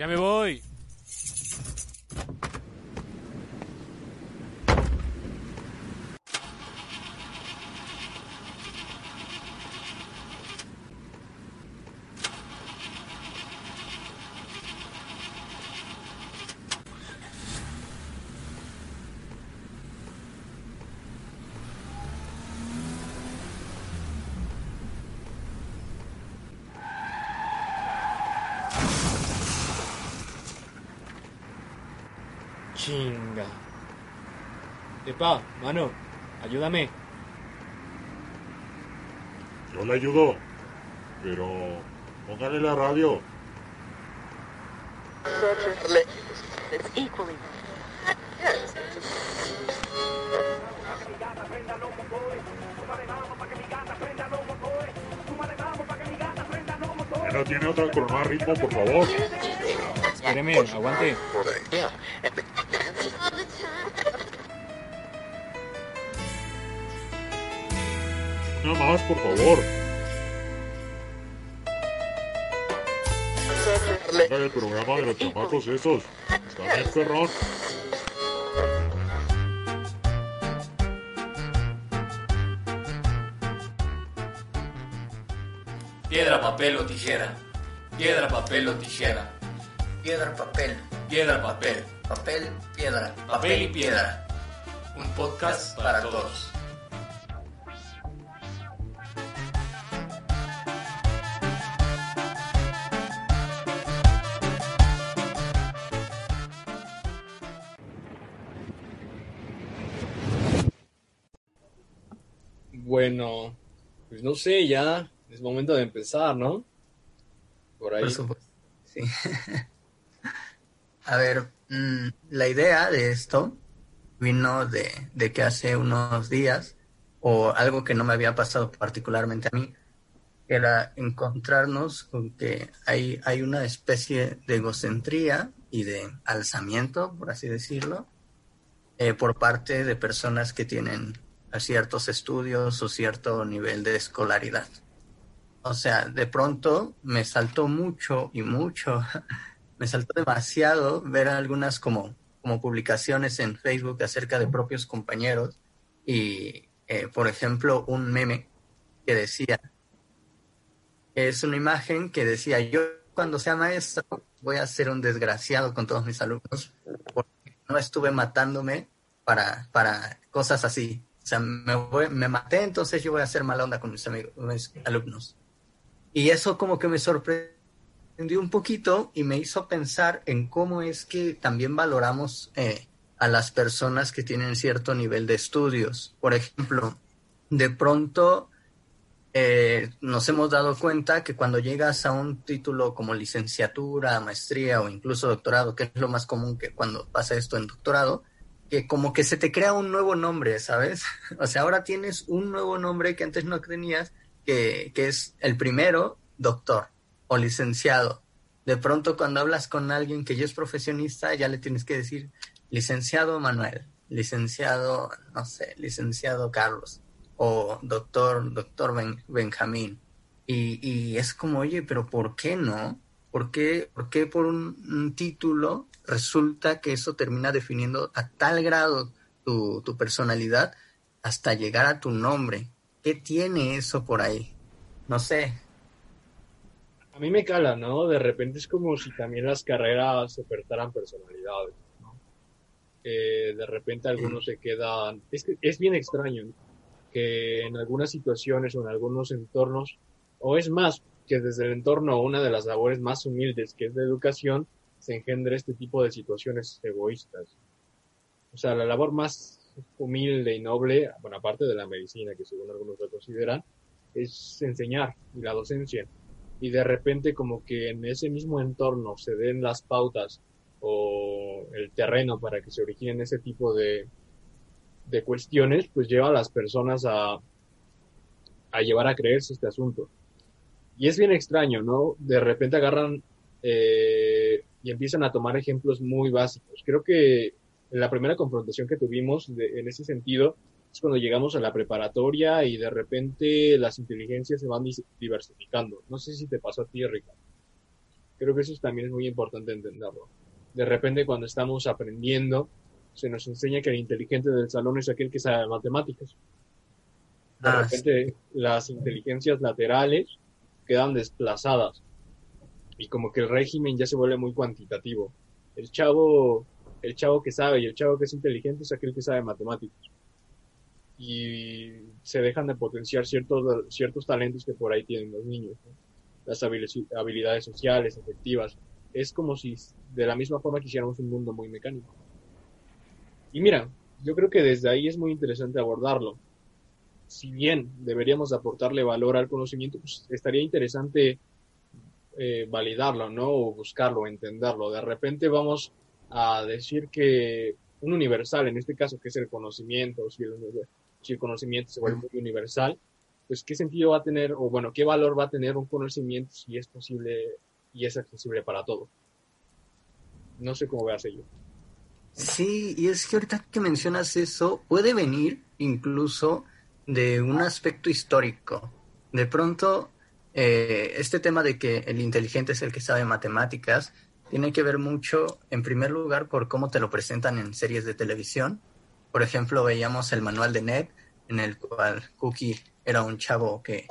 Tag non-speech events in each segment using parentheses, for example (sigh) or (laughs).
Ya me voy. Chinga. Epa, mano, ayúdame. Yo le ayudo, pero póngale la radio. It's equally. ¿No tiene otra con más ritmo, por favor? Espéreme, aguante. Nada más, por favor. El programa de los chamacos esos. Está bien, perrón. Piedra, papel o tijera. Piedra, papel o tijera. Piedra, papel, Piedra, papel. papel, piedra. Papel y piedra. Un podcast para todos. Bueno, pues no sé, ya es momento de empezar, ¿no? Por ahí. Por supuesto. Sí. (laughs) A ver, mm, la idea de esto vino de, de que hace unos días, o algo que no me había pasado particularmente a mí, era encontrarnos con que hay, hay una especie de egocentría y de alzamiento, por así decirlo, eh, por parte de personas que tienen ciertos estudios o cierto nivel de escolaridad. O sea, de pronto me saltó mucho y mucho, (laughs) me saltó demasiado ver algunas como, como publicaciones en Facebook acerca de propios compañeros y, eh, por ejemplo, un meme que decía, es una imagen que decía, yo cuando sea maestro voy a ser un desgraciado con todos mis alumnos porque no estuve matándome para, para cosas así. Sea, me maté, entonces yo voy a hacer mala onda con mis, amigos, mis alumnos. Y eso como que me sorprendió un poquito y me hizo pensar en cómo es que también valoramos eh, a las personas que tienen cierto nivel de estudios. Por ejemplo, de pronto eh, nos hemos dado cuenta que cuando llegas a un título como licenciatura, maestría o incluso doctorado, que es lo más común que cuando pasa esto en doctorado, que como que se te crea un nuevo nombre, ¿sabes? (laughs) O sea, ahora tienes un nuevo nombre que antes no tenías, que, que es el primero, doctor o licenciado. De pronto cuando hablas con alguien que ya es profesionista, ya le tienes que decir licenciado Manuel, licenciado, no sé, licenciado Carlos o doctor, doctor Ben- Benjamín. Y, y es como, oye, pero ¿por qué no? ¿Por qué, por, qué por un, un título resulta que eso termina definiendo a tal grado tu, tu personalidad hasta llegar a tu nombre? ¿Qué tiene eso por ahí? No sé. A mí me cala, ¿no? De repente es como si también las carreras ofertaran personalidades, ¿no? Eh, de repente algunos se quedan... Es que es bien extraño ¿no? que en algunas situaciones o en algunos entornos, o es más, que desde el entorno una de las labores más humildes que es la educación, se engendre este tipo de situaciones egoístas. O sea, la labor más humilde y noble, bueno, aparte de la medicina, que según algunos lo consideran, es enseñar y la docencia y de repente como que en ese mismo entorno se den las pautas o el terreno para que se originen ese tipo de, de cuestiones, pues lleva a las personas a, a llevar a creerse este asunto. Y es bien extraño, ¿no? De repente agarran eh, y empiezan a tomar ejemplos muy básicos. Creo que la primera confrontación que tuvimos de- en ese sentido es cuando llegamos a la preparatoria y de repente las inteligencias se van diversificando. No sé si te pasó a ti, Ricardo. Creo que eso también es muy importante entenderlo. De repente cuando estamos aprendiendo, se nos enseña que el inteligente del salón es aquel que sabe matemáticas. De Ah, repente las inteligencias laterales quedan desplazadas y como que el régimen ya se vuelve muy cuantitativo. El chavo, el chavo que sabe y el chavo que es inteligente es aquel que sabe matemáticas. Y se dejan de potenciar ciertos, ciertos talentos que por ahí tienen los niños. Las habili- habilidades sociales, efectivas. Es como si de la misma forma quisiéramos un mundo muy mecánico. Y mira, yo creo que desde ahí es muy interesante abordarlo. Si bien deberíamos aportarle valor al conocimiento, pues estaría interesante eh, validarlo, ¿no? O buscarlo, entenderlo. De repente vamos a decir que un universal, en este caso, que es el conocimiento, si el, si el conocimiento se vuelve muy universal, pues qué sentido va a tener, o bueno, qué valor va a tener un conocimiento si es posible y es accesible para todos. No sé cómo veas ello. Sí, y es que ahorita que mencionas eso, puede venir incluso de un aspecto histórico. De pronto, eh, este tema de que el inteligente es el que sabe matemáticas tiene que ver mucho, en primer lugar, por cómo te lo presentan en series de televisión. Por ejemplo, veíamos el manual de Ned, en el cual Cookie era un chavo que,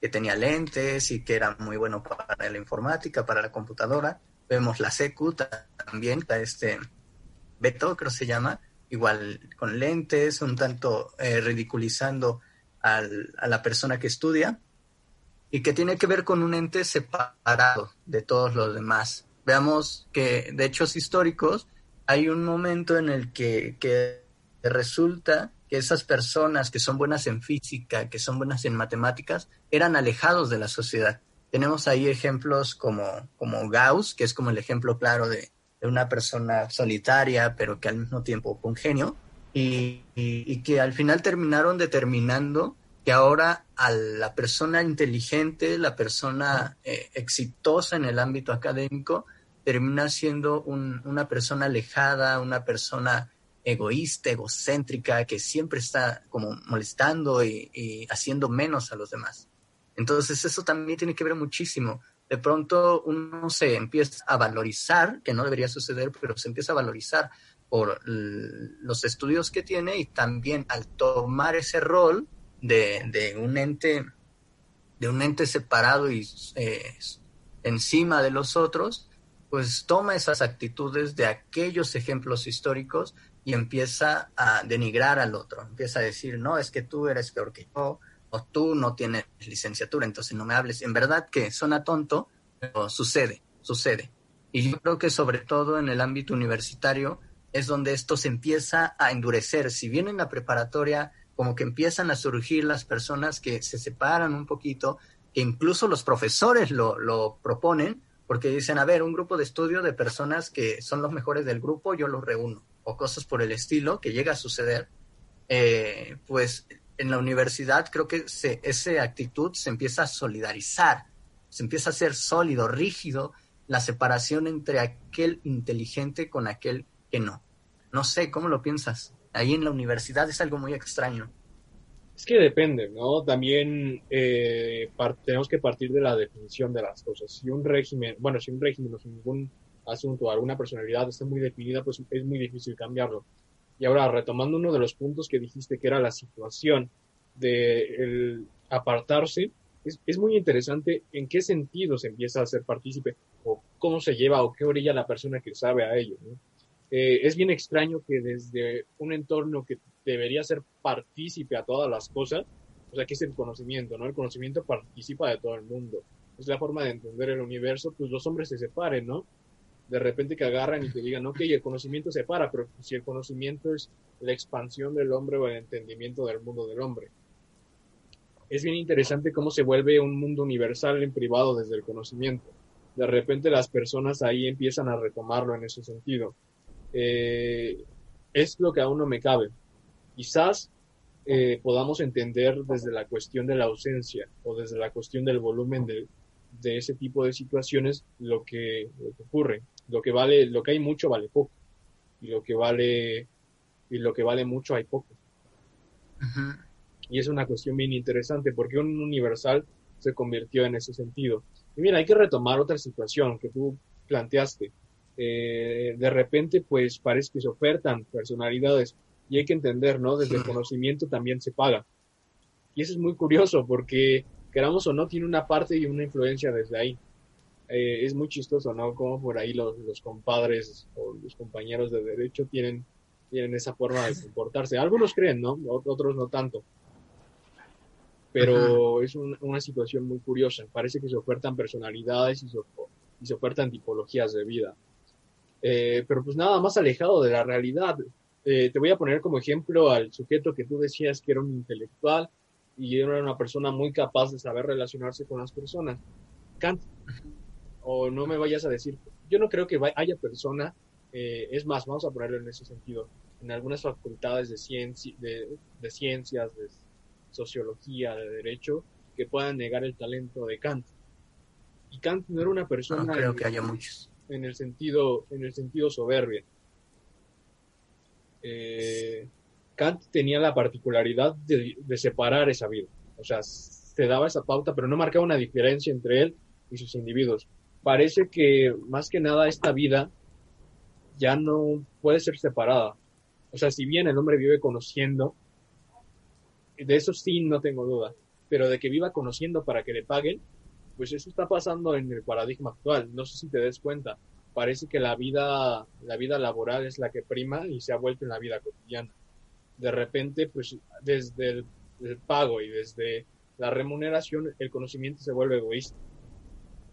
que tenía lentes y que era muy bueno para la informática, para la computadora. Vemos la secu también, este Beto, creo se llama, igual con lentes, un tanto eh, ridiculizando a la persona que estudia y que tiene que ver con un ente separado de todos los demás. Veamos que de hechos históricos hay un momento en el que, que resulta que esas personas que son buenas en física, que son buenas en matemáticas, eran alejados de la sociedad. Tenemos ahí ejemplos como, Gauss, que es como el ejemplo claro de una persona solitaria, pero que al mismo tiempo con genio, y, que al final terminaron determinando que ahora a la persona inteligente, la persona eh, exitosa en el ámbito académico, termina siendo un, una persona alejada, una persona egoísta, egocéntrica, que siempre está como molestando y haciendo menos a los demás. Entonces eso también tiene que ver muchísimo de pronto uno se empieza a valorizar, que no debería suceder, pero se empieza a valorizar por los estudios que tiene y también al tomar ese rol de, de un ente de un ente separado y eh, encima de los otros, pues toma esas actitudes de aquellos ejemplos históricos y empieza a denigrar al otro, empieza a decir, no, es que tú eres peor que yo, o tú no tienes licenciatura, entonces no me hables. En verdad que suena tonto, pero sucede, sucede. Y yo creo que sobre todo en el ámbito universitario es donde esto se empieza a endurecer. Si bien en la preparatoria como que empiezan a surgir las personas que se separan un poquito, que incluso los profesores lo, lo proponen, porque dicen, a ver, un grupo de estudio de personas que son los mejores del grupo, yo los reúno, o cosas por el estilo, que llega a suceder, eh, pues en la universidad creo que se, esa actitud se empieza a solidarizar, se empieza a ser sólido, rígido, la separación entre aquel inteligente con aquel que no. No sé, ¿cómo lo piensas? Ahí en la universidad es algo muy extraño. Es que depende, ¿no? También eh, tenemos que partir de la definición de las cosas. Si un régimen, bueno, si un régimen o si ningún asunto, alguna personalidad está muy definida, pues es muy difícil cambiarlo. Y ahora, retomando uno de los puntos que dijiste, que era la situación de apartarse, es, es, muy interesante en qué sentido se empieza a ser partícipe, o cómo se lleva, o qué orilla la persona que sabe a ello. Eh, es bien extraño que desde un entorno que debería ser partícipe a todas las cosas, o sea, que es el conocimiento, ¿no? El conocimiento participa de todo el mundo. Es la forma de entender el universo, pues los hombres se separen, ¿no? De repente que agarran y te digan, ok, el conocimiento se para, pero si el conocimiento es la expansión del hombre o el entendimiento del mundo del hombre. Es bien interesante cómo se vuelve un mundo universal en privado desde el conocimiento. De repente las personas ahí empiezan a retomarlo en ese sentido. Eh, es lo que aún no me cabe. Quizás eh, podamos entender desde la cuestión de la ausencia o desde la cuestión del volumen de, de ese tipo de situaciones lo que, lo que ocurre lo que vale, lo que hay mucho vale poco. Y lo que vale, y lo que vale mucho hay poco. -huh. Y es una cuestión bien interesante, porque un universal se convirtió en ese sentido. Y mira, hay que retomar otra situación que tú planteaste. Eh, de repente, pues parece que se ofertan personalidades y hay que entender, ¿no? Desde el conocimiento también se paga. Y eso es muy curioso porque, queramos o no, tiene una parte y una influencia desde ahí. Eh, es muy chistoso, ¿no? Como por ahí los, los compadres o los compañeros de derecho tienen, tienen esa forma de comportarse. Algunos creen, ¿no? Otros no tanto. Pero es un- una situación muy curiosa. Parece que se ofertan personalidades y se, y se ofertan tipologías de vida. Eh, pero pues nada más alejado de la realidad. Eh, te voy a poner como ejemplo al sujeto que tú decías que era un intelectual y era una persona muy capaz de saber relacionarse con las personas. Kant. O no me vayas a decir, yo no creo que haya persona, eh, es más, vamos a ponerlo en ese sentido, en algunas facultades de, cienci- de, de ciencias, de sociología, de derecho, que puedan negar el talento de Kant. Y Kant no era una persona No creo en- que haya muchos. en el sentido, en el sentido soberbia. Eh, Kant tenía la particularidad de, de separar esa vida. O sea, se daba esa pauta, pero no marcaba una diferencia entre él y sus individuos. Parece que más que nada esta vida ya no puede ser separada. O sea, si bien el hombre vive conociendo, de eso sí no tengo duda, pero de que viva conociendo para que le paguen, pues eso está pasando en el paradigma actual. No sé si te des cuenta. Parece que la vida, la vida laboral es la que prima y se ha vuelto en la vida cotidiana. De repente, pues desde el, el pago y desde la remuneración, el conocimiento se vuelve egoísta.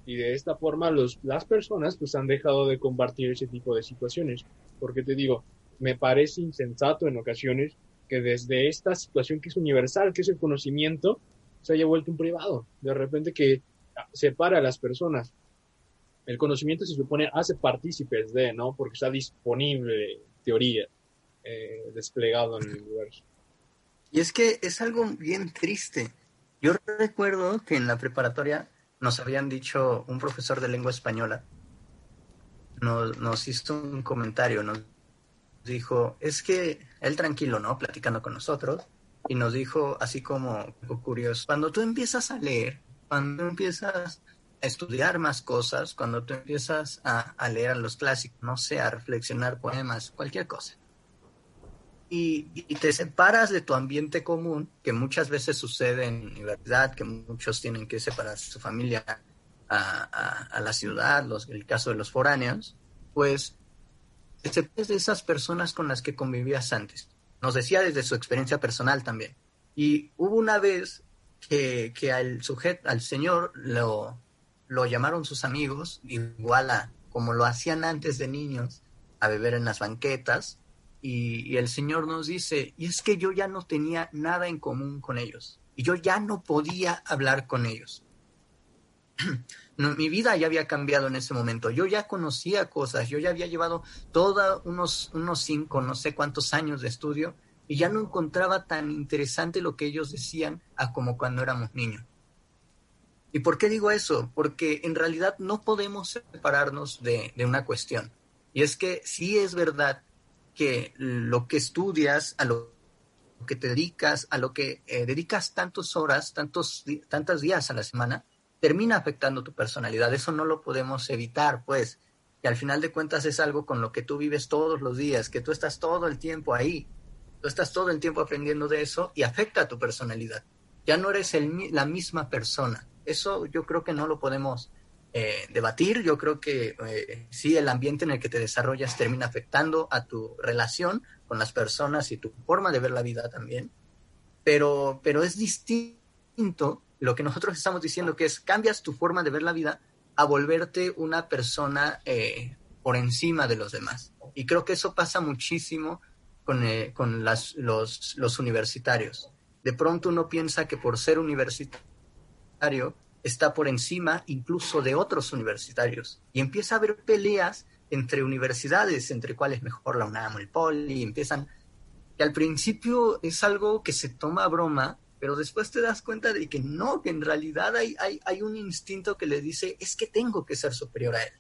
Y de esta forma los, las personas pues han dejado de compartir ese tipo de situaciones. Porque te digo, me parece insensato en ocasiones que desde esta situación que es universal, que es el conocimiento, se haya vuelto un privado. De repente que separa a las personas. El conocimiento se supone hace partícipes de, ¿no? Porque está disponible, teoría, eh, desplegado en el universo. Y es que es algo bien triste. Yo recuerdo que en la preparatoria nos habían dicho un profesor de lengua española, nos, nos hizo un comentario, nos dijo, es que él tranquilo, ¿no? Platicando con nosotros, y nos dijo así como curioso, cuando tú empiezas a leer, cuando empiezas a estudiar más cosas, cuando tú empiezas a, a leer a los clásicos, no sé, a reflexionar poemas, cualquier cosa, y, te separas de tu ambiente común, que muchas veces sucede en universidad, que muchos tienen que separar su familia a la ciudad, los, el caso de los foráneos, pues te separas de esas personas con las que convivías antes. Nos decía desde su experiencia personal también. Y hubo una vez que, que al sujeto, al señor, lo, lo llamaron sus amigos, igual a como lo hacían antes de niños, a beber en las banquetas, y, el Señor nos dice, y es que yo ya no tenía nada en común con ellos, y yo ya no podía hablar con ellos. (clears throat) mi vida ya había cambiado en ese momento, yo ya conocía cosas, yo ya había llevado todos unos, unos cinco, no sé cuántos años de estudio, y ya no encontraba tan interesante lo que ellos decían como cuando éramos niños. ¿Y por qué digo eso? Porque en realidad no podemos separarnos de, de una cuestión. Y es que sí es verdad que lo que estudias, a lo que te dedicas, a lo que eh, dedicas tantas horas, tantos, tantos días a la semana, termina afectando tu personalidad. Eso no lo podemos evitar, pues. Que al final de cuentas es algo con lo que tú vives todos los días, que tú estás todo el tiempo ahí. Tú estás todo el tiempo aprendiendo de eso y afecta a tu personalidad. Ya no eres el, la misma persona. Eso yo creo que no lo podemos eh, debatir. Yo creo que eh, sí, el ambiente en el que te desarrollas termina afectando a tu relación con las personas y tu forma de ver la vida también. Pero, pero es distinto lo que nosotros estamos diciendo, que es cambias tu forma de ver la vida a volverte una persona eh, por encima de los demás. Y creo que eso pasa muchísimo con, eh, con los, los universitarios. De pronto uno piensa que por ser universitario está por encima incluso de otros universitarios. Y empieza a haber peleas entre universidades, entre cuáles mejor la UNAM o el Poli, y empiezan, que al principio es algo que se toma a broma, pero después te das cuenta de que no, que en realidad hay, hay, hay un instinto que le dice, es que tengo que ser superior a él.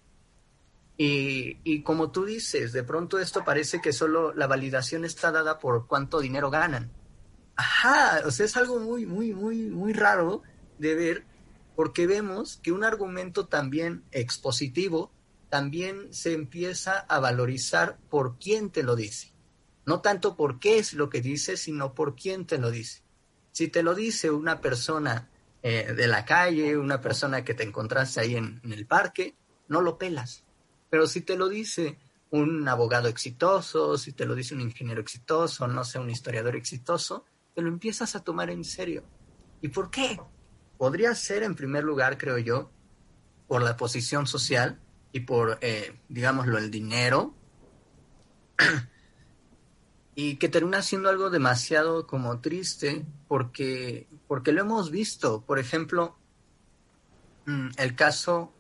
Y, y como tú dices, de pronto esto parece que solo la validación está dada por cuánto dinero ganan. Ajá, o sea, es algo muy, muy, muy, muy raro de ver porque vemos que un argumento también expositivo también se empieza a valorizar por quién te lo dice. No tanto por qué es lo que dice, sino por quién te lo dice. Si te lo dice una persona eh, de la calle, una persona que te encontraste ahí en, en el parque, no lo pelas. Pero si te lo dice un abogado exitoso, si te lo dice un ingeniero exitoso, no sé, un historiador exitoso, te lo empiezas a tomar en serio. ¿Y por qué? Podría ser, en primer lugar, creo yo, por la posición social y por, eh, digámoslo, el dinero, (clears throat) y que termina siendo algo demasiado como triste, porque, porque lo hemos visto. Por ejemplo, mm, el caso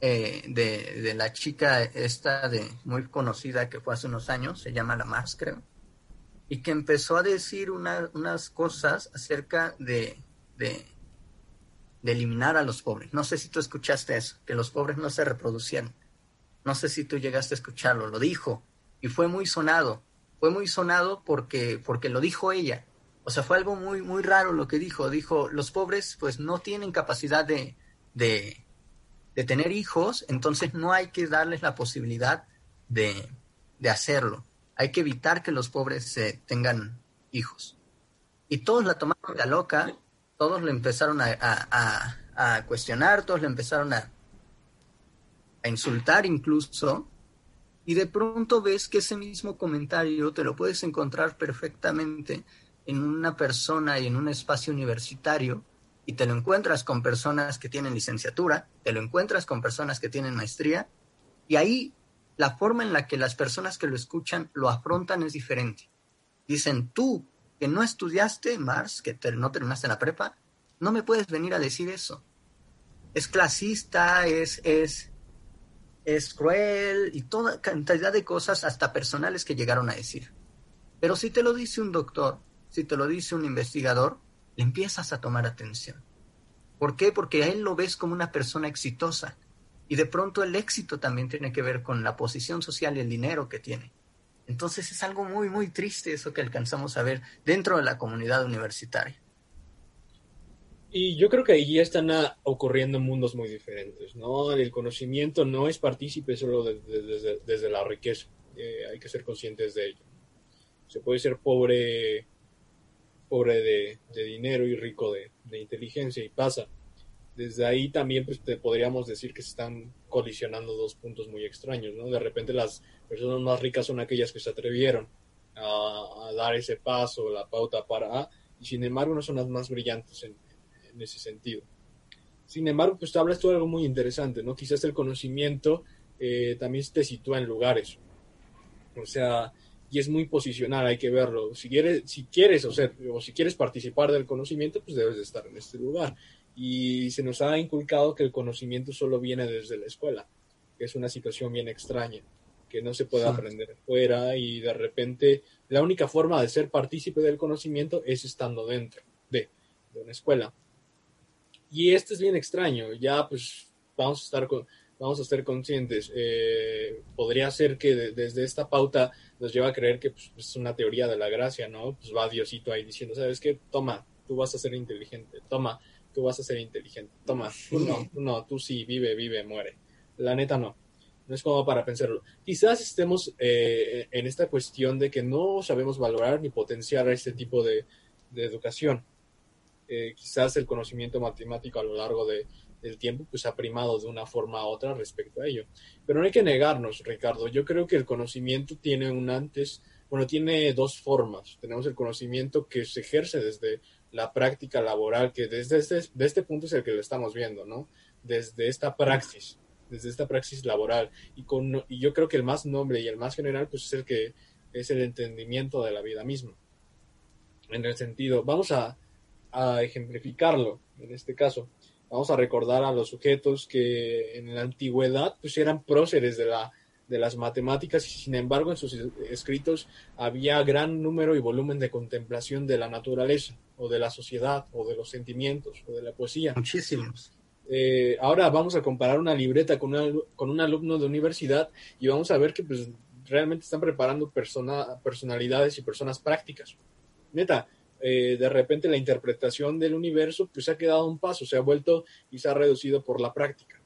eh, de, de, la chica esta de muy conocida que fue hace unos años, se llama La Mars, creo, y que empezó a decir una, unas cosas acerca de, de, de, eliminar a los pobres. No sé si tú escuchaste eso, que los pobres no se reproducieron. No sé si tú llegaste a escucharlo, lo dijo, y fue muy sonado. Fue muy sonado porque, porque lo dijo ella. O sea, fue algo muy, muy raro lo que dijo. Dijo, los pobres pues no tienen capacidad de, de de tener hijos, entonces no hay que darles la posibilidad de, de hacerlo. Hay que evitar que los pobres eh, tengan hijos. Y todos la tomaron de loca, todos le empezaron a, cuestionar, todos le empezaron a, a insultar incluso, y de pronto ves que ese mismo comentario te lo puedes encontrar perfectamente en una persona y en un espacio universitario y te lo encuentras con personas que tienen licenciatura, te lo encuentras con personas que tienen maestría, y ahí la forma en la que las personas que lo escuchan lo afrontan es diferente. Dicen, tú que no estudiaste, Mars, que no terminaste la prepa, no me puedes venir a decir eso. Es clasista, es, es, es cruel y toda cantidad de cosas, hasta personales que llegaron a decir. Pero si te lo dice un doctor, si te lo dice un investigador, le empiezas a tomar atención. ¿Por qué? Porque a él lo ves como una persona exitosa. Y de pronto el éxito también tiene que ver con la posición social y el dinero que tiene. Entonces es algo muy, muy triste eso que alcanzamos a ver dentro de la comunidad universitaria. Y yo creo que ahí ya están ocurriendo mundos muy diferentes, ¿no? El conocimiento no es partícipe solo desde, desde, la riqueza, eh, hay que ser conscientes de ello. Se puede ser pobre pobre de, dinero y rico de, inteligencia y pasa. Desde ahí también pues, te podríamos decir que se están colisionando dos puntos muy extraños, ¿no? De repente las personas más ricas son aquellas que se atrevieron a, dar ese paso, la pauta para A, y sin embargo no son las más brillantes en, ese sentido. Sin embargo, pues te hablas tú de algo muy interesante, ¿no? Quizás el conocimiento eh, también te sitúa en lugares. O sea, y es muy posicional, hay que verlo. Si quieres, si quieres o, sea, o si quieres participar del conocimiento, pues debes de estar en este lugar. Y se nos ha inculcado que el conocimiento solo viene desde la escuela, que es una situación bien extraña, que no se puede aprender fuera y de repente la única forma de ser partícipe del conocimiento es estando dentro de, de una escuela. Y esto es bien extraño, ya pues vamos a estar con, vamos a ser conscientes. Eh, podría ser que desde esta pauta nos lleva a creer que pues, es una teoría de la gracia, ¿no? Pues va Diosito ahí diciendo, ¿sabes qué? Toma, tú vas a ser inteligente, toma, tú vas a ser inteligente, toma, tú no, tú no, tú sí, vive, vive, muere. La neta no. No es como para pensarlo. Quizás estemos eh, en esta cuestión de que no sabemos valorar ni potenciar este tipo de, educación. Eh, quizás el conocimiento matemático a lo largo de, el tiempo pues ha primado de una forma u otra respecto a ello. Pero no hay que negarnos, Ricardo. Yo creo que el conocimiento tiene un antes, bueno, tiene dos formas. Tenemos el conocimiento que se ejerce desde la práctica laboral, que desde este, de este punto es el que lo estamos viendo, ¿no? Desde esta praxis, desde esta praxis laboral. Y, con, y yo creo que el más noble y el más general pues es el que es el entendimiento de la vida misma. En el sentido, vamos a, ejemplificarlo en este caso vamos a recordar a los sujetos que en la antigüedad pues eran próceres de, la, de las matemáticas y sin embargo en sus escritos había gran número y volumen de contemplación de la naturaleza o de la sociedad o de los sentimientos o de la poesía. Muchísimos. Eh, ahora vamos a comparar una libreta con, con un alumno de universidad y vamos a ver que pues, realmente están preparando persona, personalidades y personas prácticas. Neta, eh, de repente la interpretación del universo pues ha quedado un paso, se ha vuelto y se ha reducido por la práctica.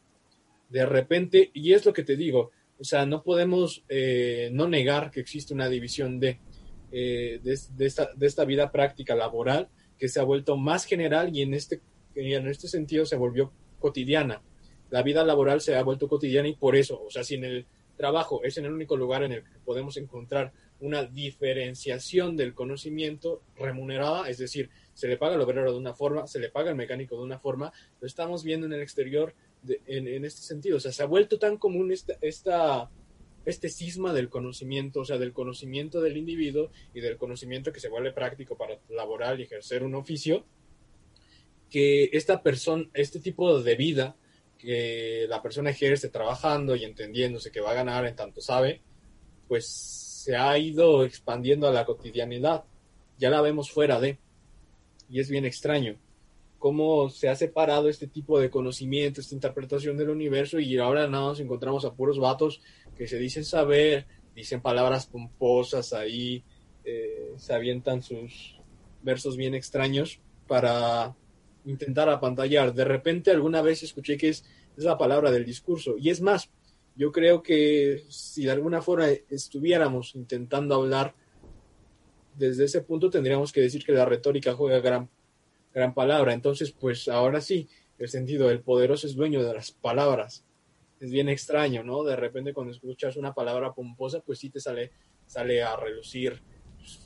De repente, y es lo que te digo, o sea, no podemos eh, no negar que existe una división de, eh, de, de esta, de esta vida práctica laboral se ha vuelto más general y en este, en este sentido se volvió cotidiana. La vida laboral se ha vuelto cotidiana y por eso, o sea, si en el trabajo es en el único lugar en el que podemos encontrar una diferenciación del conocimiento remunerada, es decir, se le paga al obrero de una forma, se le paga al mecánico de una forma, lo estamos viendo en el exterior en, en este sentido, o sea, se ha vuelto tan común esta, este cisma del conocimiento, o sea, del conocimiento del individuo y del conocimiento que se vuelve práctico para laborar y ejercer un oficio, que esta persona, este tipo de vida que la persona ejerce trabajando y entendiéndose que va a ganar en tanto sabe, pues se ha ido expandiendo a la cotidianidad. Ya la vemos fuera de. Y es bien extraño cómo se ha separado este tipo de conocimiento, esta interpretación del universo y ahora nada nos encontramos a puros vatos que se dicen saber, dicen palabras pomposas ahí, eh, se avientan sus versos bien extraños para intentar apantallar. De repente alguna vez escuché que es, es la palabra del discurso. Y es más, yo creo que si de alguna forma estuviéramos intentando hablar desde ese punto, tendríamos que decir que la retórica juega gran, gran palabra. Entonces, pues ahora sí, el sentido del poderoso es dueño de las palabras. Es bien extraño, ¿no? De repente cuando escuchas una palabra pomposa, pues sí te sale, sale a relucir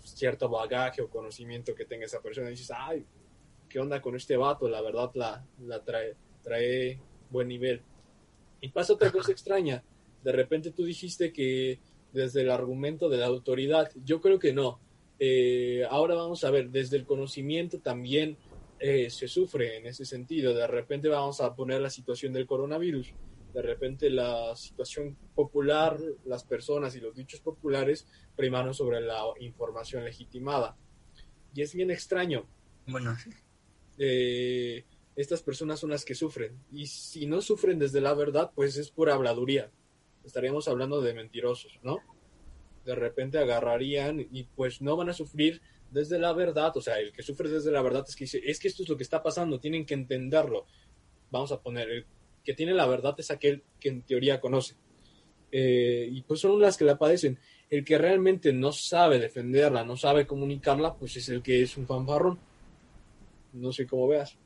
cierto bagaje o conocimiento que tenga esa persona. Y dices, ay, ¿qué onda con este vato? La verdad la, la trae, trae buen nivel. Y pasa otra cosa (laughs) extraña. De repente tú dijiste que desde el argumento de la autoridad, yo creo que no. Eh, ahora vamos a ver, desde el conocimiento también eh, se sufre en ese sentido. De repente vamos a poner la situación del coronavirus. De repente la situación popular, las personas y los dichos populares primaron sobre la información legitimada. Y es bien extraño. Bueno, sí. Eh, estas personas son las que sufren. Y si no sufren desde la verdad, pues es pura habladuría. Estaríamos hablando de mentirosos, ¿no? De repente agarrarían y pues no van a sufrir desde la verdad. O sea, el que sufre desde la verdad es que dice, es que esto es lo que está pasando, tienen que entenderlo. Vamos a poner, el que tiene la verdad es aquel que en teoría conoce. Eh, y pues son las que la padecen. El que realmente no sabe defenderla, no sabe comunicarla, pues es el que es un fanfarrón. No sé cómo veas.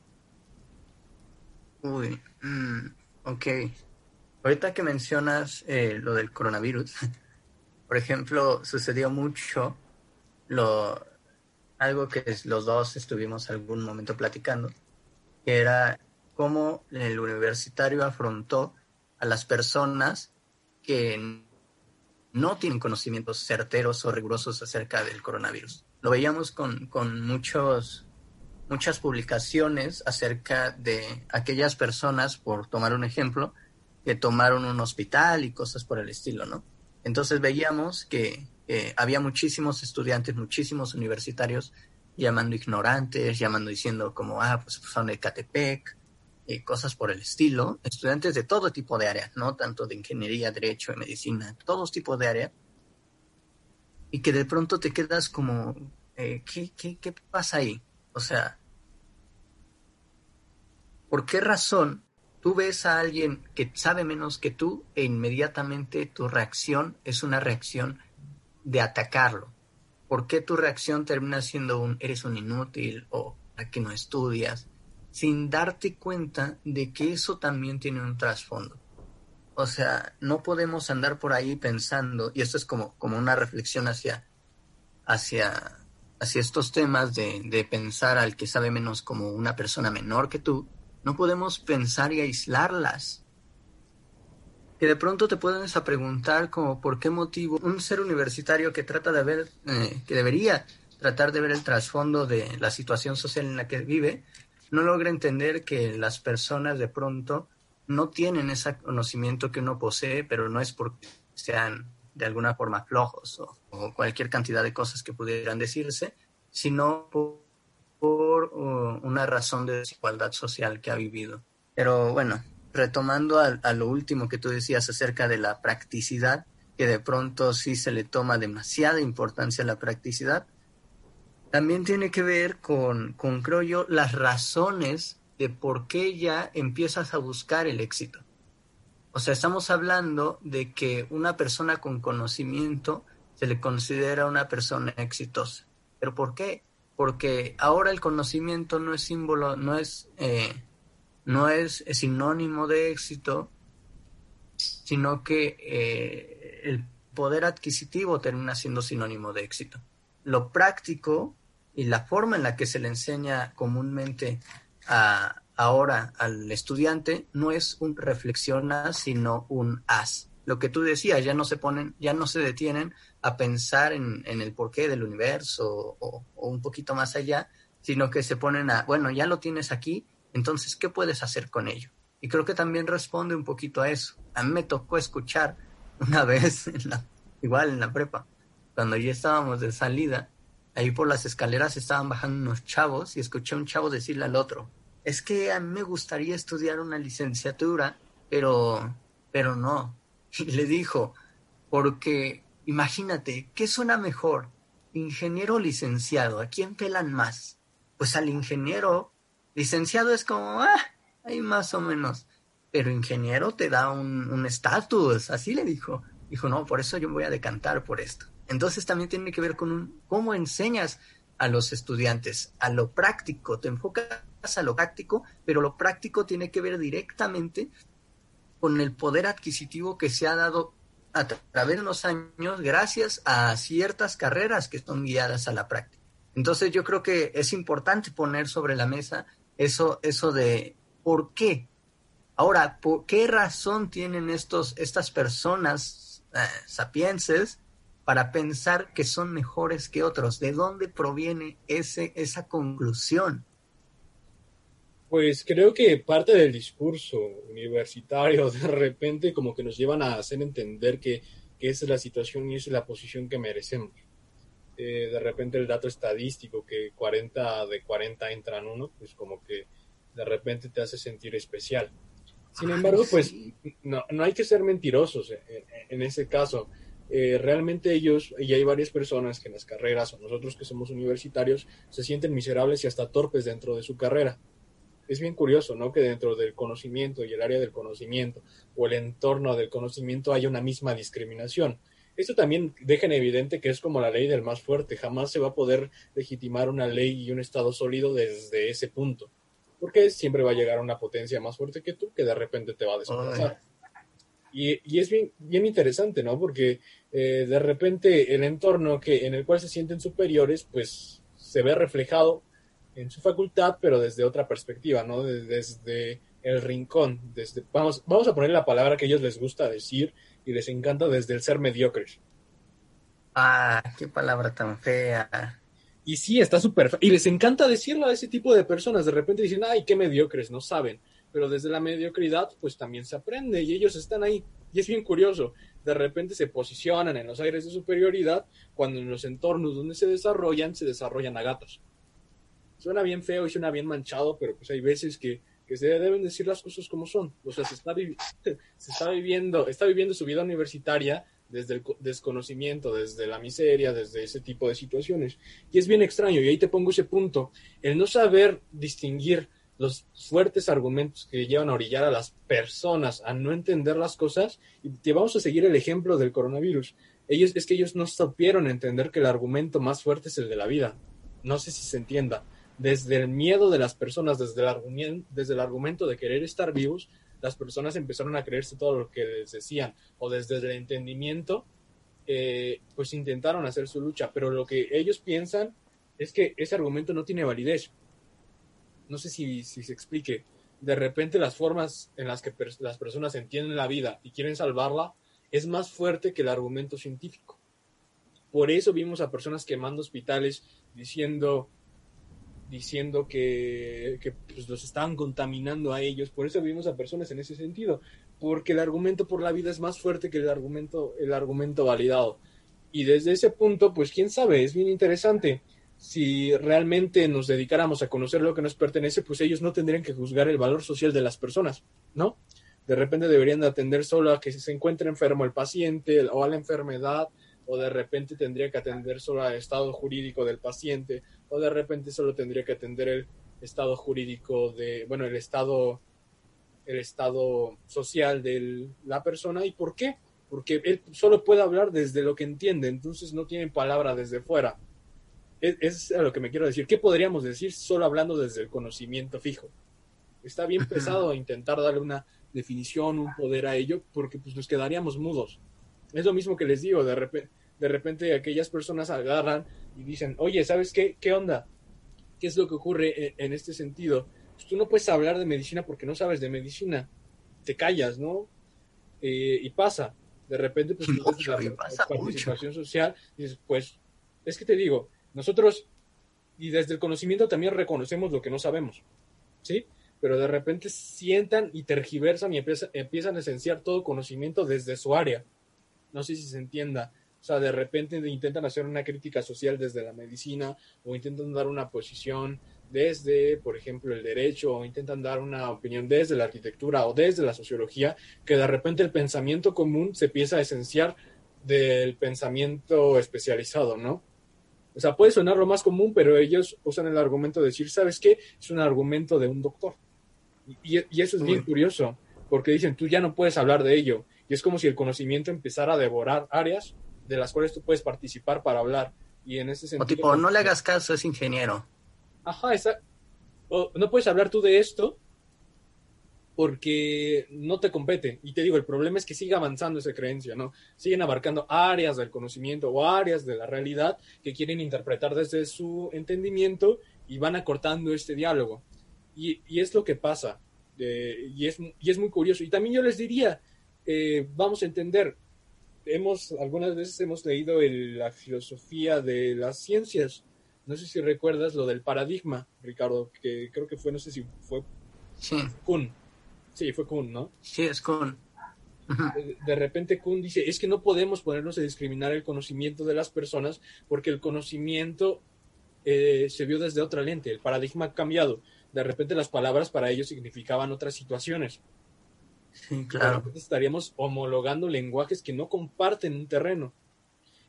Uy, mm, ok. Ahorita que mencionas eh, lo del coronavirus, (laughs) por ejemplo, sucedió mucho lo, algo que los dos estuvimos algún momento platicando, que era cómo el universitario afrontó a las personas que no tienen conocimientos certeros o rigurosos acerca del coronavirus. Lo veíamos con, con muchos muchas publicaciones acerca de aquellas personas, por tomar un ejemplo, que tomaron un hospital y cosas por el estilo, ¿no? Entonces veíamos que eh, había muchísimos estudiantes, muchísimos universitarios llamando ignorantes, llamando diciendo como, ah, pues son de Catepec, y cosas por el estilo, estudiantes de todo tipo de áreas, ¿no? Tanto de ingeniería, derecho, medicina, todos tipos de áreas, y que de pronto te quedas como, eh, ¿qué, qué, ¿qué pasa ahí? O sea, ¿por qué razón tú ves a alguien que sabe menos que tú e inmediatamente tu reacción es una reacción de atacarlo? ¿Por qué tu reacción termina siendo un eres un inútil o a que no estudias? Sin darte cuenta de que eso también tiene un trasfondo. O sea, no podemos andar por ahí pensando, y esto es como, como una reflexión hacia, hacia, hacia estos temas de, de pensar al que sabe menos como una persona menor que tú, no podemos pensar y aislarlas. Que de pronto te puedes preguntar como por qué motivo un ser universitario que trata de ver, eh, que debería tratar de ver el trasfondo de la situación social en la que vive, no logra entender que las personas de pronto no tienen ese conocimiento que uno posee, pero no es porque sean de alguna forma flojos o, o cualquier cantidad de cosas que pudieran decirse, sino por, por uh, una razón de desigualdad social que ha vivido. Pero bueno, retomando a, lo último que tú decías acerca de la practicidad, que de pronto sí se le toma demasiada importancia a la practicidad, también tiene que ver con, con, creo yo, las razones de por qué ya empiezas a buscar el éxito. O sea, estamos hablando de que una persona con conocimiento se le considera una persona exitosa. ¿Pero por qué? Porque ahora el conocimiento no es símbolo, no es, eh, no es sinónimo de éxito, sino que eh, el poder adquisitivo termina siendo sinónimo de éxito. Lo práctico y la forma en la que se le enseña comúnmente a, ahora al estudiante no es un reflexiona, sino un haz. Lo que tú decías, ya no se ponen, ya no se detienen a pensar en, en el porqué del universo o, un poquito más allá, sino que se ponen a, bueno, ya lo tienes aquí, entonces, ¿qué puedes hacer con ello? Y creo que también responde un poquito a eso. A mí me tocó escuchar una (laughs) vez, en la, igual en la prepa, cuando ya estábamos de salida, ahí por las escaleras estaban bajando unos chavos y escuché a un chavo decirle al otro, es que a mí me gustaría estudiar una licenciatura, pero, pero no. (laughs) Y le dijo, porque imagínate, ¿qué suena mejor? Ingeniero licenciado, ¿a quién pelan más? Pues al ingeniero. Licenciado es como, ah, ahí más o menos. Pero ingeniero te da un estatus, así le dijo. Dijo, no, por eso yo voy a decantar por esto. Entonces también tiene que ver con un, cómo enseñas a los estudiantes, a lo práctico, te enfocas a lo práctico, pero lo práctico tiene que ver directamente con el poder adquisitivo que se ha dado a través de los años gracias a ciertas carreras que son guiadas a la práctica. Entonces yo creo que es importante poner sobre la mesa eso, eso de por qué. Ahora, ¿por qué razón tienen estos, estas personas eh, sapienses para pensar que son mejores que otros? ¿De dónde proviene ese, esa conclusión? Pues creo que parte del discurso universitario (laughs) de repente como que nos llevan a hacer entender que, que esa es la situación y esa es la posición que merecemos. Eh, de repente el dato estadístico que 40 de 40 entran uno, pues como que de repente te hace sentir especial. Sin embargo, pues no, no hay que ser mentirosos en, en ese caso. Eh, realmente ellos, y hay varias personas que en las carreras, o nosotros que somos universitarios, se sienten miserables y hasta torpes dentro de su carrera es bien curioso, ¿no? Que dentro del conocimiento y el área del conocimiento o el entorno del conocimiento haya una misma discriminación. Esto también deja en evidente que es como la ley del más fuerte. Jamás se va a poder legitimar una ley y un Estado sólido desde ese punto. Porque siempre va a llegar una potencia más fuerte que tú que de repente te va a desplazar. Y, y, es bien, bien interesante, ¿no? Porque eh, de repente el entorno que, en el cual se sienten superiores, pues se ve reflejado en su facultad, pero desde otra perspectiva, ¿no? Desde el rincón, desde, vamos, vamos a poner la palabra que a ellos les gusta decir y les encanta desde el ser mediocres. Ah, qué palabra tan fea. Y sí, está súper fea. Y les encanta decirlo a ese tipo de personas. De repente dicen, ay, qué mediocres, no saben. Pero desde la mediocridad, pues también se aprende y ellos están ahí. Y es bien curioso. De repente se posicionan en los aires de superioridad cuando en los entornos donde se desarrollan, se desarrollan a gatos suena bien feo y suena bien manchado, pero pues hay veces que, que se deben decir las cosas como son. O sea, se está, (laughs) viviendo, está viviendo su vida universitaria desde el desconocimiento, desde la miseria, desde ese tipo de situaciones. Y es bien extraño, y ahí te pongo ese punto, el no saber distinguir los fuertes argumentos que llevan a orillar a las personas a no entender las cosas, y te vamos a seguir el ejemplo del coronavirus. Ellos, es que ellos no supieron entender que el argumento más fuerte es el de la vida. No sé si se entienda desde el miedo de las personas, desde el, argumento, desde el argumento de querer estar vivos, las personas empezaron a creerse todo lo que les decían, o desde el entendimiento, eh, pues intentaron hacer su lucha, pero lo que ellos piensan es que ese argumento no tiene validez. No sé si, se explique. De repente las formas en las que las personas entienden la vida y quieren salvarla es más fuerte que el argumento científico. Por eso vimos a personas quemando hospitales diciendo diciendo que, que pues, los estaban contaminando a ellos. Por eso vimos a personas en ese sentido, porque el argumento por la vida es más fuerte que el argumento, el argumento validado. Y desde ese punto, pues quién sabe, es bien interesante. Si realmente nos dedicáramos a conocer lo que nos pertenece, pues ellos no tendrían que juzgar el valor social de las personas, ¿no? De repente deberían de atender solo a que se encuentre enfermo el paciente o a la enfermedad, o de repente tendría que atender solo al estado jurídico del paciente, o de repente solo tendría que atender el estado jurídico de, bueno, el estado, el estado social de la persona. ¿Y por qué? Porque él solo puede hablar desde lo que entiende, entonces no tiene palabra desde fuera. Es, es a lo que me quiero decir. ¿Qué podríamos decir solo hablando desde el conocimiento fijo? Está bien (laughs) pesado intentar darle una definición, un poder a ello, porque pues nos quedaríamos mudos. Es lo mismo que les digo, de repente, de repente aquellas personas agarran y dicen, oye, ¿sabes qué? ¿Qué onda? ¿Qué es lo que ocurre en, en este sentido? Pues tú no puedes hablar de medicina porque no sabes de medicina. Te callas, ¿no? Eh, y pasa. De repente, pues, (laughs) Mucho, la pasa participación social, dices, pues, es que te digo, nosotros, y desde el conocimiento también reconocemos lo que no sabemos, ¿sí? Pero de repente sientan y tergiversan y empieza- empiezan a esenciar todo conocimiento desde su área. No sé si se entienda. O sea, de repente intentan hacer una crítica social desde la medicina o intentan dar una posición desde, por ejemplo, el derecho o intentan dar una opinión desde la arquitectura o desde la sociología, que de repente el pensamiento común se empieza a esenciar del pensamiento especializado, ¿no? O sea, puede sonar lo más común, pero ellos usan el argumento de decir, ¿sabes qué? Es un argumento de un doctor. Y, y eso es bien curioso, porque dicen, tú ya no puedes hablar de ello. Y es como si el conocimiento empezara a devorar áreas de las cuales tú puedes participar para hablar. Y en ese sentido... O tipo, no le hagas caso, es ingeniero. Ajá, esa... o no puedes hablar tú de esto porque no te compete. Y te digo, el problema es que sigue avanzando esa creencia, ¿no? Siguen abarcando áreas del conocimiento o áreas de la realidad que quieren interpretar desde su entendimiento y van acortando este diálogo. Y, y es lo que pasa. Eh, y, es, y es muy curioso. Y también yo les diría, eh, vamos a entender, hemos, algunas veces hemos leído el- la filosofía de las ciencias. No sé si recuerdas lo del paradigma, Ricardo, que creo que fue, no sé si fue Sí, Kuhn. Sí, fue Kuhn, ¿no? sí, es. De- De repente Kuhn dice, es que no podemos ponernos a discriminar el conocimiento de las personas porque el conocimiento eh, se vio desde otra lente, el paradigma ha cambiado. De repente las palabras para ellos significaban otras situaciones. Sí, De claro. repente estaríamos homologando lenguajes que no comparten un terreno.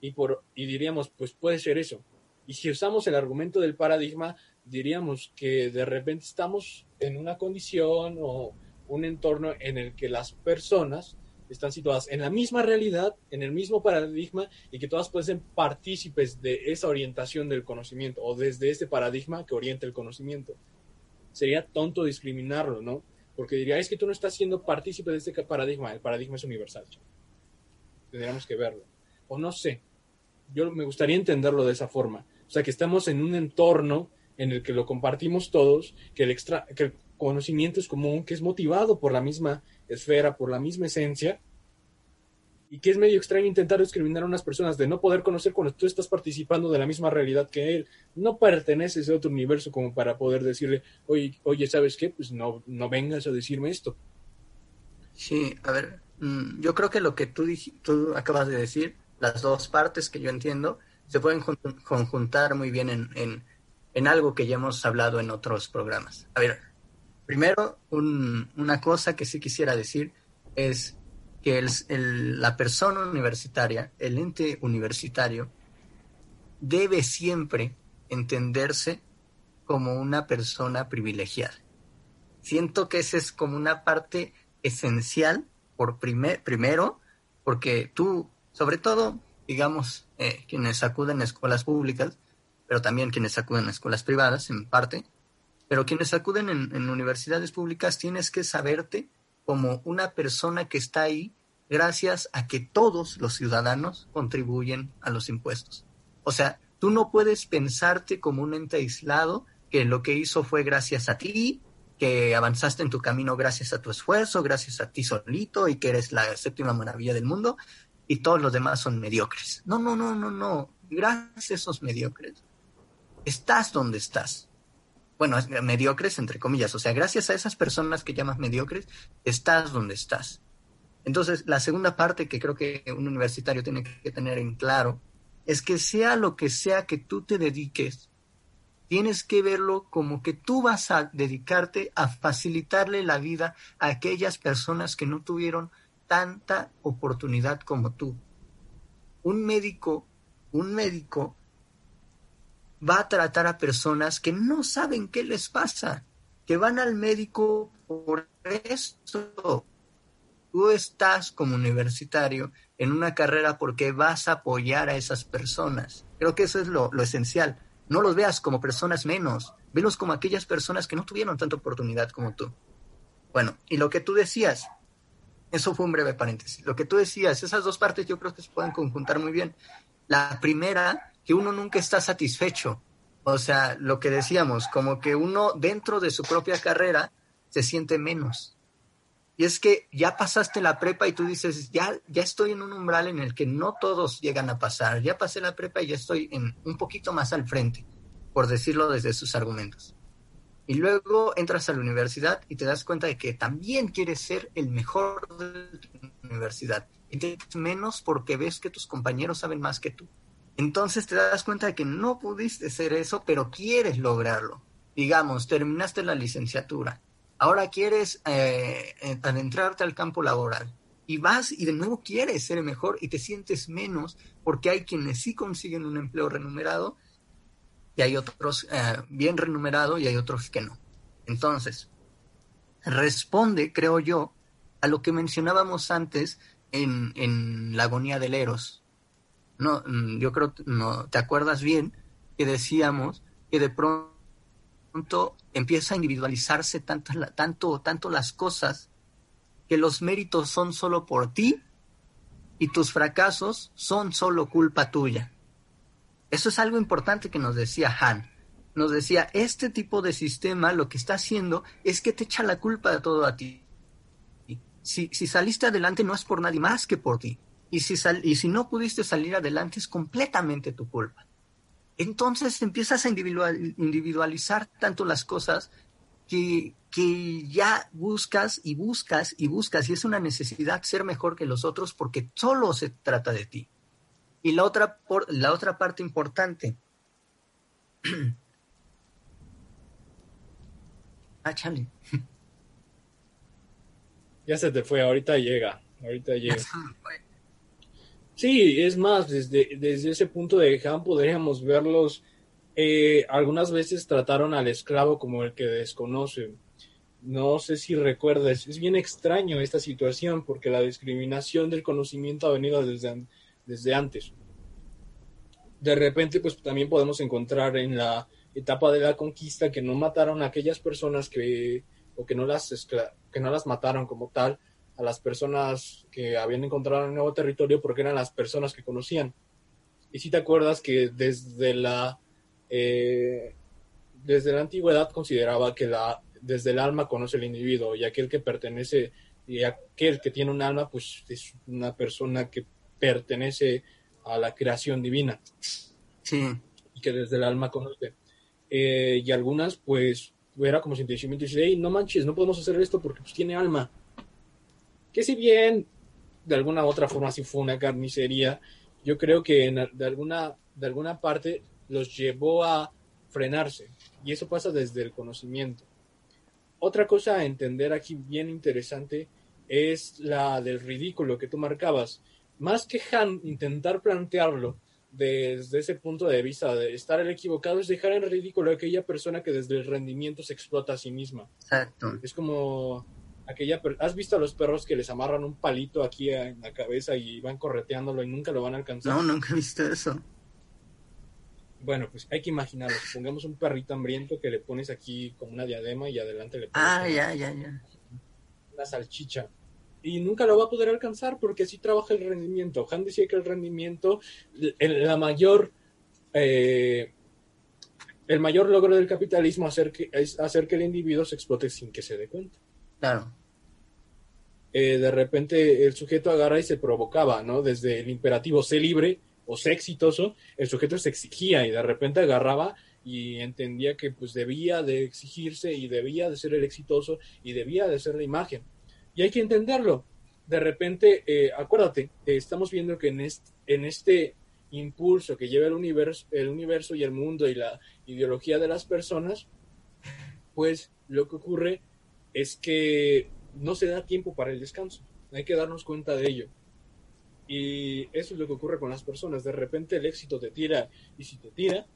Y, por, y diríamos, pues puede ser eso. Y si usamos el argumento del paradigma, diríamos que de repente estamos en una condición o un entorno en el que las personas están situadas en la misma realidad, en el mismo paradigma, y que todas pueden ser partícipes de esa orientación del conocimiento o desde ese paradigma que orienta el conocimiento. Sería tonto discriminarlo, ¿no? Porque diría, es que tú no estás siendo partícipe de este paradigma, el paradigma es universal. Tendríamos que verlo. O no sé, yo me gustaría entenderlo de esa forma. O sea, que estamos en un entorno en el que lo compartimos todos, que el, extra, que el conocimiento es común, que es motivado por la misma esfera, por la misma esencia, y que es medio extraño intentar discriminar a unas personas de no poder conocer cuando tú estás participando de la misma realidad que él. No perteneces a otro universo como para poder decirle, oye, oye ¿sabes qué? Pues no, no vengas a decirme esto. Sí, a ver, mm, yo creo que lo que tú, tú acabas de decir, las dos partes que yo entiendo, se pueden jun- conjuntar muy bien en, en, en algo que ya hemos hablado en otros programas. A ver, primero, un- una cosa que sí quisiera decir es que el- la persona universitaria, el ente universitario, debe siempre entenderse como una persona privilegiada. Siento que esa es como una parte esencial por primer, primero, porque tú, sobre todo, digamos, eh, quienes acuden a escuelas públicas, pero también quienes acuden a escuelas privadas, en parte, pero quienes acuden en, en universidades públicas tienes que saberte como una persona que está ahí gracias a que todos los ciudadanos contribuyen a los impuestos. O sea, tú no puedes pensarte como un ente aislado que lo que hizo fue gracias a ti, que avanzaste en tu camino gracias a tu esfuerzo, gracias a ti solito y que eres la séptima maravilla del mundo y todos los demás son mediocres. No, no, no, no, no. Gracias a esos mediocres. Estás donde estás. Bueno, es- mediocres entre comillas. O sea, gracias a esas personas que llamas mediocres, estás donde estás. Entonces, la segunda parte que creo que un universitario tiene que tener en claro es que sea lo que sea que tú te dediques, tienes que verlo como que tú vas a dedicarte a facilitarle la vida a aquellas personas que no tuvieron tanta oportunidad como tú. Un médico, un médico va a tratar a personas que no saben qué les pasa, que van al médico por esto. Tú estás como universitario en una carrera porque vas a apoyar a esas personas. Creo que eso es lo, lo esencial. No los veas como personas menos, velos como aquellas personas que no tuvieron tanta oportunidad como tú. Bueno, y lo que tú decías, eso fue un breve paréntesis. Lo que tú decías, esas dos partes yo creo que se pueden conjuntar muy bien. La primera, que uno nunca está satisfecho. O sea, lo que decíamos, como que uno dentro de su propia carrera se siente menos. Y es que ya pasaste la prepa y tú dices, ya, ya estoy en un umbral en el que no todos llegan a pasar. Ya pasé la prepa y ya estoy en un poquito más al frente, por decirlo desde sus argumentos. Y luego entras a la universidad y te das cuenta de que también quieres ser el mejor de tu universidad. Y te menos porque ves que tus compañeros saben más que tú. Entonces te das cuenta de que no pudiste ser eso, pero quieres lograrlo. Digamos, terminaste la licenciatura. Ahora quieres eh, adentrarte al campo laboral. Y vas y de nuevo quieres ser mejor y te sientes menos porque hay quienes sí consiguen un empleo remunerado y hay otros eh, bien remunerados y hay otros que no. Entonces, responde, creo yo, a lo que mencionábamos antes en, en la agonía del Eros. No, mm, yo creo, no, ¿te acuerdas bien? Que decíamos que de pronto empieza a individualizarse tanto, tanto, tanto las cosas que los méritos son solo por ti y tus fracasos son solo culpa tuya. Eso es algo importante que nos decía Han. Nos decía, este tipo de sistema lo que está haciendo es que te echa la culpa de todo a ti. Si, si saliste adelante no es por nadie más que por ti. Y si, sal, y si no pudiste salir adelante es completamente tu culpa. Entonces empiezas a individual, individualizar tanto las cosas que, que ya buscas y buscas y buscas y es una necesidad ser mejor que los otros porque solo se trata de ti. Y la otra, por, la otra parte importante. (clears throat) ah, chale. Ya se te fue, ahorita llega. Ahorita llega. (laughs) Sí, es más, desde, desde ese punto de Han podríamos verlos. Eh, algunas veces trataron al esclavo como el que desconoce. No sé si recuerdas, es bien extraño esta situación porque la discriminación del conocimiento ha venido desde, desde antes. De repente, pues también podemos encontrar en la etapa de la conquista que no mataron a aquellas personas que, o que no las, que no las mataron como tal, a las personas que habían encontrado un nuevo territorio porque eran las personas que conocían. Y si te acuerdas que desde la, eh, desde la antigüedad consideraba que la, desde el alma conoce el individuo y aquel que pertenece y aquel que tiene un alma pues es una persona que pertenece a la creación divina. Sí. Y que desde el alma conoce. Eh, y algunas, pues, era como sentimiento y dice, hey, no manches, no podemos hacer esto porque pues tiene alma. Que si bien de alguna u otra forma sí fue una carnicería, yo creo que en, de, alguna, de alguna parte los llevó a frenarse. Y eso pasa desde el conocimiento. Otra cosa a entender aquí bien interesante es la del ridículo que tú marcabas más que Han intentar plantearlo desde ese punto de vista de estar el equivocado es dejar en ridículo a aquella persona que desde el rendimiento se explota a sí misma. Exacto. Es como aquella ¿has visto a los perros que les amarran un palito aquí en la cabeza y van correteándolo y nunca lo van a alcanzar? No, nunca he visto eso. Bueno, pues hay que imaginarlo. Pongamos un perrito hambriento que le pones aquí como una diadema y adelante le pones Ah, ya, ya, ya. una salchicha y nunca lo va a poder alcanzar porque así trabaja el rendimiento. Han decía que el rendimiento, el, la mayor, eh, el mayor logro del capitalismo hacer que, es hacer que el individuo se explote sin que se dé cuenta. Claro. Eh, de repente el sujeto agarra y se provocaba, ¿no? Desde el imperativo sé libre o sé exitoso, el sujeto se exigía y de repente agarraba y entendía que pues debía de exigirse y debía de ser el exitoso y debía de ser la imagen y hay que entenderlo. De repente, eh, acuérdate, eh, estamos viendo que en este, en este impulso que lleva el universo, el universo y el mundo y la ideología de las personas, pues lo que ocurre es que no se da tiempo para el descanso. Hay que darnos cuenta de ello. Y eso es lo que ocurre con las personas. De repente el éxito te tira y si te tira,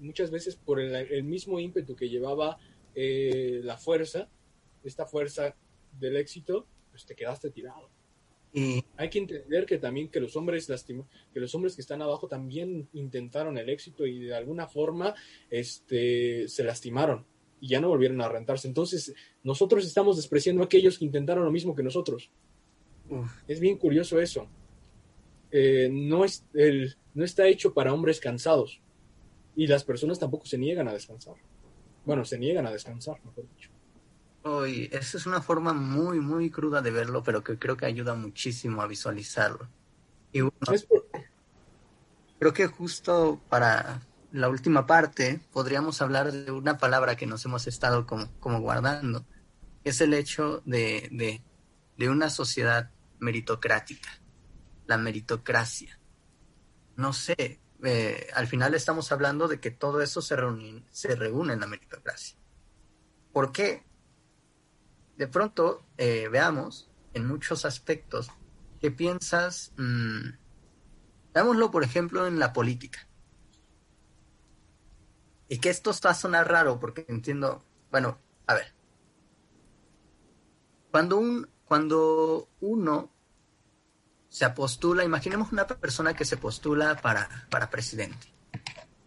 muchas veces por el, el mismo ímpetu que llevaba eh, la fuerza, esta fuerza del éxito, pues te quedaste tirado. Y Hay que entender que también que los hombres lastima- que los hombres que están abajo también intentaron el éxito y de alguna forma este se lastimaron y ya no volvieron a rentarse. Entonces, nosotros estamos despreciando a aquellos que intentaron lo mismo que nosotros. uf, Es bien curioso eso. Eh, no, es, el, no está hecho para hombres cansados. Y las personas tampoco se niegan a descansar. Bueno, se niegan a descansar, mejor dicho. esa es una forma muy, muy cruda de verlo, pero que creo que ayuda muchísimo a visualizarlo. Y bueno, Es por- creo que justo para la última parte podríamos hablar de una palabra que nos hemos estado como, como guardando, que es el hecho de, de, de una sociedad meritocrática, la meritocracia. No sé, eh, al final estamos hablando de que todo eso se reúne, se reúne en la meritocracia. ¿Por qué? De pronto, eh, veamos en muchos aspectos que piensas, mm, veámoslo por ejemplo en la política. Y que esto va a sonar raro porque entiendo, bueno, a ver, cuando, un, cuando uno se postula, imaginemos una persona que se postula para, para presidente.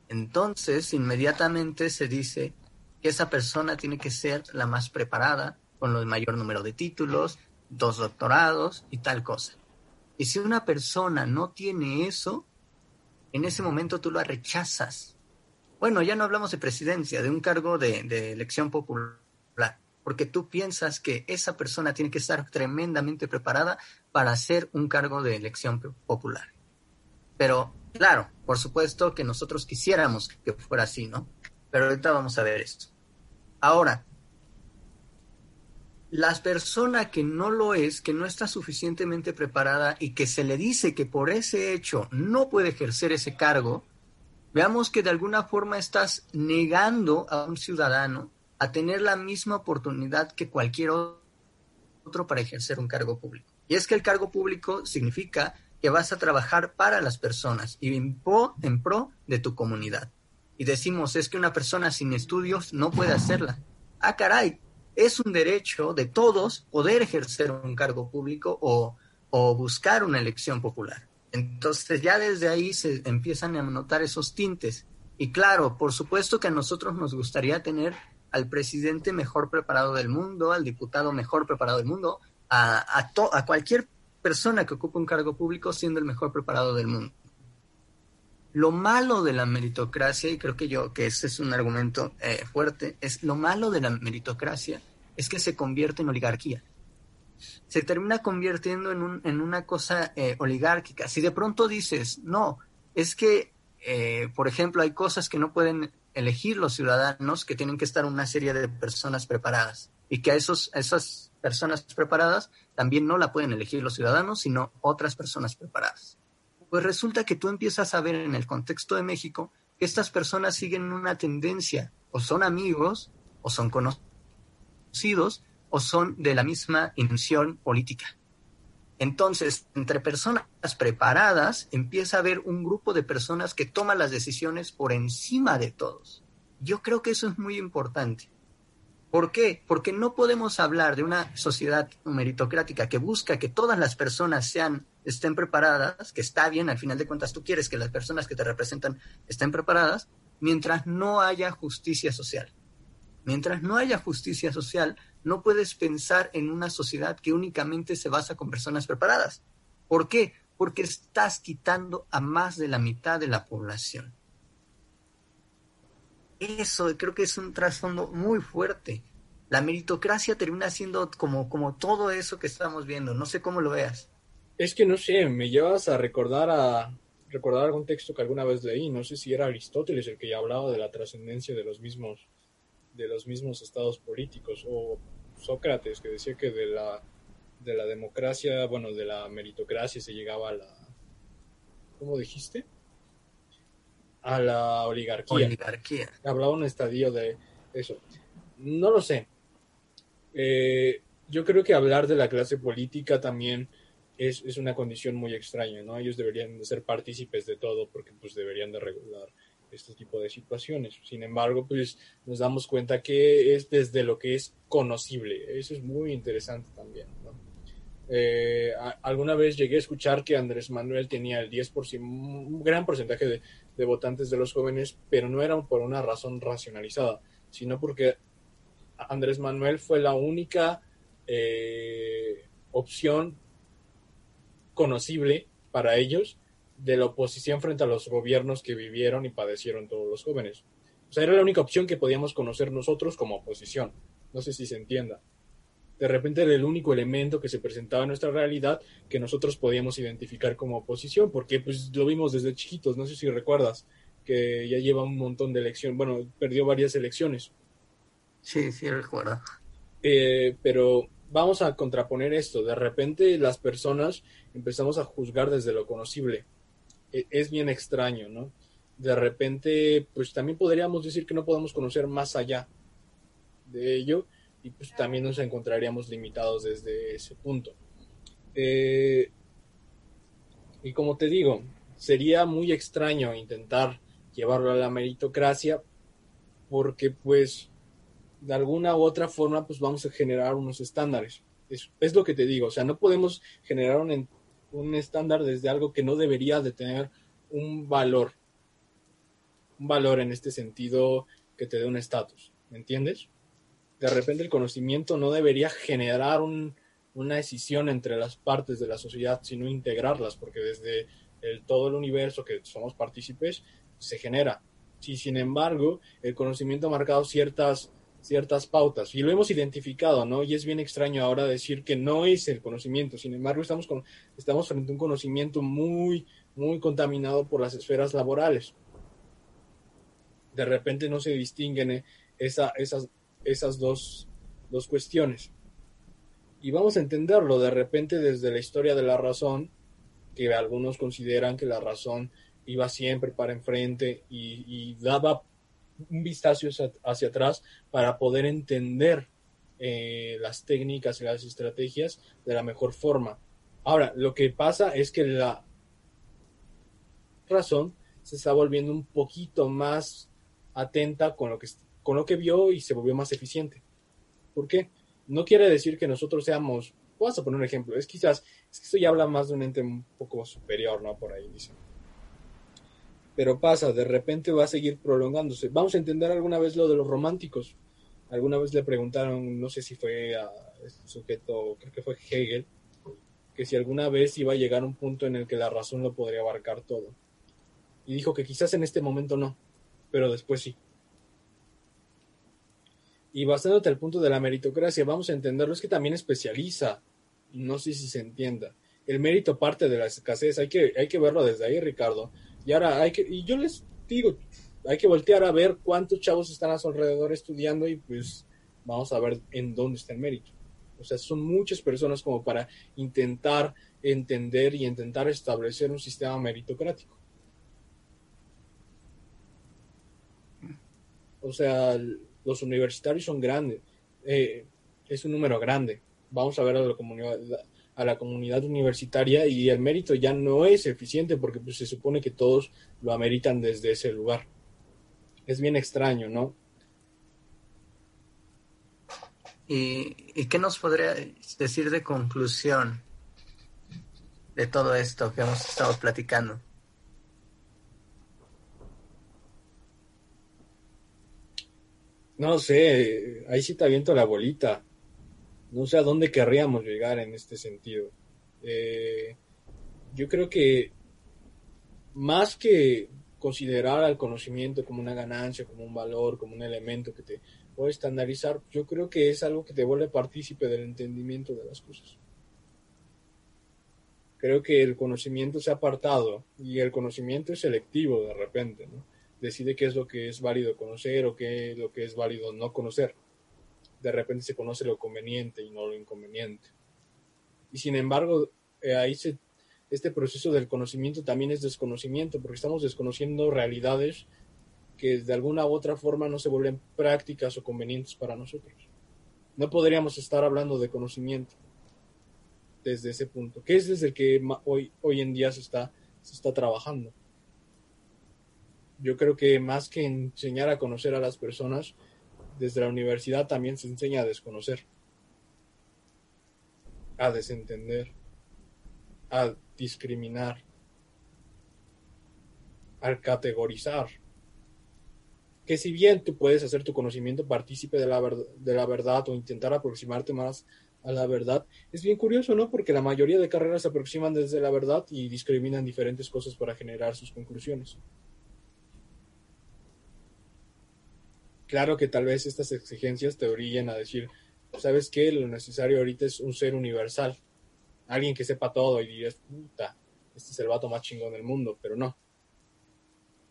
Entonces, inmediatamente se dice que esa persona tiene que ser la más preparada, con el mayor número de títulos, dos doctorados y tal cosa. Y si una persona no tiene eso, en ese momento tú la rechazas. Bueno, ya no hablamos de presidencia, de un cargo de, elección popular, porque tú piensas que esa persona tiene que estar tremendamente preparada para hacer un cargo de elección popular. Pero, claro, por supuesto que nosotros quisiéramos que fuera así, ¿no? Pero ahorita vamos a ver esto. Ahora, las personas que no lo es, que no está suficientemente preparada y que se le dice que por ese hecho no puede ejercer ese cargo, veamos que de alguna forma estás negando a un ciudadano a tener la misma oportunidad que cualquier otro para ejercer un cargo público. Y es que el cargo público significa que vas a trabajar para las personas y en pro, en pro de tu comunidad. Y decimos, es que una persona sin estudios no puede hacerla. Ah, caray, es un derecho de todos poder ejercer un cargo público o, o buscar una elección popular. Entonces ya desde ahí se empiezan a notar esos tintes. Y claro, por supuesto que a nosotros nos gustaría tener al presidente mejor preparado del mundo, al diputado mejor preparado del mundo, a, a, a cualquier persona que ocupe un cargo público siendo el mejor preparado del mundo. Lo malo de la meritocracia, y creo que yo que ese es un argumento eh, fuerte, es lo malo de la meritocracia es que se convierte en oligarquía. Se termina convirtiendo en, un, en una cosa eh, oligárquica. Si de pronto dices, no, es que, eh, por ejemplo, hay cosas que no pueden elegir los ciudadanos, que tienen que estar una serie de personas preparadas, y que a esos, a esas personas preparadas también no la pueden elegir los ciudadanos, sino otras personas preparadas pues resulta que tú empiezas a ver en el contexto de México que estas personas siguen una tendencia, o son amigos, o son conocidos, o son de la misma intención política. Entonces, entre personas preparadas, empieza a haber un grupo de personas que toman las decisiones por encima de todos. Yo creo que eso es muy importante. ¿Por qué? Porque no podemos hablar de una sociedad meritocrática que busca que todas las personas sean, estén preparadas, que está bien, al final de cuentas tú quieres que las personas que te representan estén preparadas, mientras no haya justicia social. Mientras no haya justicia social, no puedes pensar en una sociedad que únicamente se basa con personas preparadas. ¿Por qué? Porque estás quitando a más de la mitad de la población. Eso creo que es un trasfondo muy fuerte. La meritocracia termina siendo como, como todo eso que estamos viendo. No sé cómo lo veas. Es que no sé, me llevas a recordar a recordar algún texto que alguna vez leí, no sé si era Aristóteles el que ya hablaba de la trascendencia de los mismos de los mismos estados políticos o Sócrates que decía que de la de la democracia, bueno, de la meritocracia se llegaba a la ¿cómo dijiste? A la oligarquía. Oligarquía. Hablaba un estadio de eso. No lo sé. Eh, yo creo que hablar de la clase política también es, es, una condición muy extraña, ¿no? Ellos deberían de ser partícipes de todo porque pues deberían de regular este tipo de situaciones. Sin embargo, pues nos damos cuenta que es desde lo que es conocible. Eso es muy interesante también. ¿no? Eh, alguna vez llegué a escuchar que Andrés Manuel tenía el 10%, un gran porcentaje de, de votantes de los jóvenes, pero no era por una razón racionalizada, sino porque Andrés Manuel fue la única eh, opción conocible para ellos de la oposición frente a los gobiernos que vivieron y padecieron todos los jóvenes. O sea, era la única opción que podíamos conocer nosotros como oposición. No sé si se entienda. De repente era el único elemento que se presentaba en nuestra realidad que nosotros podíamos identificar como oposición, porque pues lo vimos desde chiquitos, no sé si recuerdas, que ya lleva un montón de elecciones, bueno, perdió varias elecciones. Sí, sí, recuerdo. Eh, pero vamos a contraponer esto. De repente las personas empezamos a juzgar desde lo conocible. E- Es bien extraño, ¿no? De repente, pues también podríamos decir que no podemos conocer más allá de ello y pues también nos encontraríamos limitados desde ese punto. Eh, y como te digo, sería muy extraño intentar llevarlo a la meritocracia porque pues de alguna u otra forma, pues vamos a generar unos estándares. Es, es lo que te digo, o sea, no podemos generar un, un estándar desde algo que no debería de tener un valor, un valor en este sentido que te dé un estatus, ¿me entiendes? De repente el conocimiento no debería generar un- una decisión entre las partes de la sociedad, sino integrarlas, porque desde el, todo el universo que somos partícipes se genera. Si sin embargo el conocimiento ha marcado ciertas ciertas pautas y lo hemos identificado, ¿no? Y es bien extraño ahora decir que no es el conocimiento, sin embargo estamos, con, estamos frente a un conocimiento muy, muy contaminado por las esferas laborales. De repente no se distinguen eh, esa, esas, esas dos, dos cuestiones. Y vamos a entenderlo de repente desde la historia de la razón, que algunos consideran que la razón iba siempre para enfrente y, y daba un vistazo hacia, atrás para poder entender eh, las técnicas y las estrategias de la mejor forma. Ahora, lo que pasa es que la razón se está volviendo un poquito más atenta con lo que, con lo que vio y se volvió más eficiente. ¿Por qué? No quiere decir que nosotros seamos, vamos a poner un ejemplo, es quizás, es que esto ya habla más de un ente un poco superior, ¿no? Por ahí dicen pero pasa, de repente va a seguir prolongándose. Vamos a entender alguna vez lo de los románticos. Alguna vez le preguntaron, no sé si fue a este sujeto, creo que fue Hegel, que si alguna vez iba a llegar un punto en el que la razón lo podría abarcar todo. Y dijo que quizás en este momento no, pero después sí. Y basándote al punto de la meritocracia, vamos a entenderlo, es que también especializa. No sé si se entienda. El mérito parte de la escasez, hay que, hay que verlo desde ahí, Ricardo. Y ahora hay que, y yo les digo, hay que voltear a ver cuántos chavos están a su alrededor estudiando y pues vamos a ver en dónde está el mérito. O sea, son muchas personas como para intentar entender y intentar establecer un sistema meritocrático. O sea, los universitarios son grandes, eh, es un número grande. Vamos a ver a la comunidad, a la comunidad universitaria y el mérito ya no es eficiente porque pues, se supone que todos lo ameritan desde ese lugar. Es bien extraño, ¿no? ¿Y, ¿Y qué nos podría decir de conclusión de todo esto que hemos estado platicando? No sé, ahí sí te aviento la bolita. No sé a dónde querríamos llegar en este sentido. Eh, yo creo que más que considerar al conocimiento como una ganancia, como un valor, como un elemento que te puede estandarizar, yo creo que es algo que te vuelve partícipe del entendimiento de las cosas. Creo que el conocimiento se ha apartado y el conocimiento es selectivo de repente, ¿no? Decide qué es lo que es válido conocer o qué es lo que es válido no conocer. De repente se conoce lo conveniente y no lo inconveniente. Y sin embargo, eh, ahí este proceso del conocimiento también es desconocimiento, porque estamos desconociendo realidades que de alguna u otra forma no se vuelven prácticas o convenientes para nosotros. No podríamos estar hablando de conocimiento desde ese punto, que es desde el que hoy, hoy en día se está, se está trabajando. Yo creo que más que enseñar a conocer a las personas, desde la universidad también se enseña a desconocer, a desentender, a discriminar, a categorizar. Que si bien tú puedes hacer tu conocimiento partícipe de la, de la verdad o intentar aproximarte más a la verdad, es bien curioso, ¿no? Porque la mayoría de carreras se aproximan desde la verdad y discriminan diferentes cosas para generar sus conclusiones. Claro que tal vez estas exigencias te orillen a decir, ¿sabes qué? Lo necesario ahorita es un ser universal. Alguien que sepa todo y dirías, puta, este es el vato más chingón del mundo, pero no.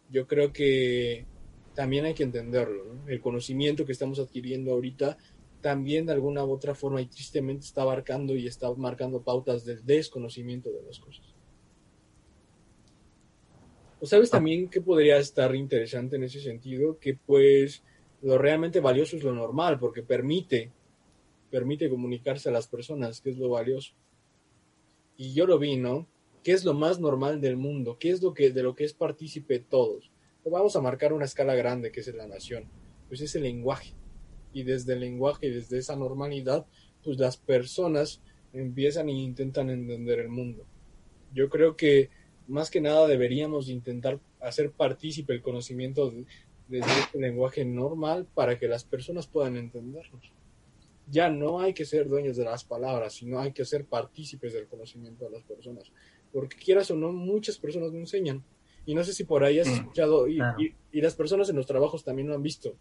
Yo creo que también hay que entenderlo, ¿no? El conocimiento que estamos adquiriendo ahorita también de alguna u otra forma y tristemente está abarcando y está marcando pautas del desconocimiento de las cosas. ¿O sabes también que podría estar interesante en ese sentido? Que pues lo realmente valioso es lo normal, porque permite, permite comunicarse a las personas, que es lo valioso. Y yo lo vi, ¿no? ¿Qué es lo más normal del mundo? ¿Qué es lo que, de lo que es partícipe todos? O vamos a marcar una escala grande, que es la nación. Pues es el lenguaje. Y desde el lenguaje y desde esa normalidad, pues las personas empiezan e intentan entender el mundo. Yo creo que más que nada deberíamos intentar hacer partícipe el conocimiento de, desde este lenguaje normal para que las personas puedan entendernos. Ya no hay que ser dueños de las palabras, sino hay que ser partícipes del conocimiento de las personas. Porque quieras o no, muchas personas no enseñan. Y no sé si por ahí has Sí, escuchado, y, claro. y- y las personas en los trabajos también lo han visto,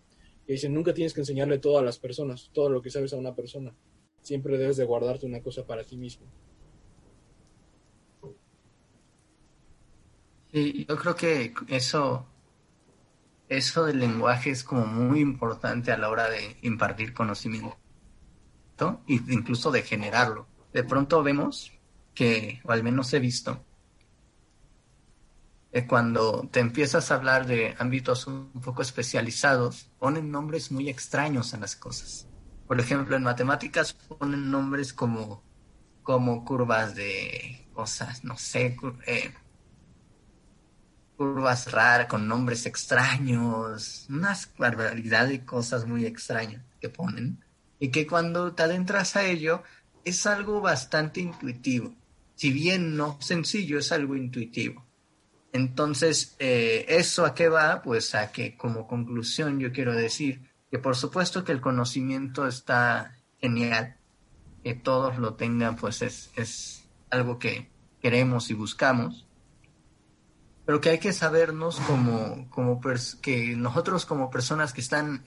que dicen, nunca tienes que enseñarle todo a las personas, todo lo que sabes a una persona. Siempre debes de guardarte una cosa para ti mismo. Sí, yo creo que eso, eso del lenguaje es como muy importante a la hora de impartir conocimiento y incluso de generarlo. De pronto vemos que, o al menos he visto, que cuando te empiezas a hablar de ámbitos un poco especializados, ponen nombres muy extraños a las cosas. Por ejemplo, en matemáticas ponen nombres como, como curvas de cosas, no sé, eh, curvas raras con nombres extraños, unas barbaridad de cosas muy extrañas que ponen y que cuando te adentras a ello es algo bastante intuitivo. Si bien no sencillo, es algo intuitivo. Entonces, eh, ¿eso a qué va? Pues a que como conclusión yo quiero decir que por supuesto que el conocimiento está genial, que todos lo tengan, pues es, es algo que queremos y buscamos, pero que hay que sabernos como, como que nosotros como personas que están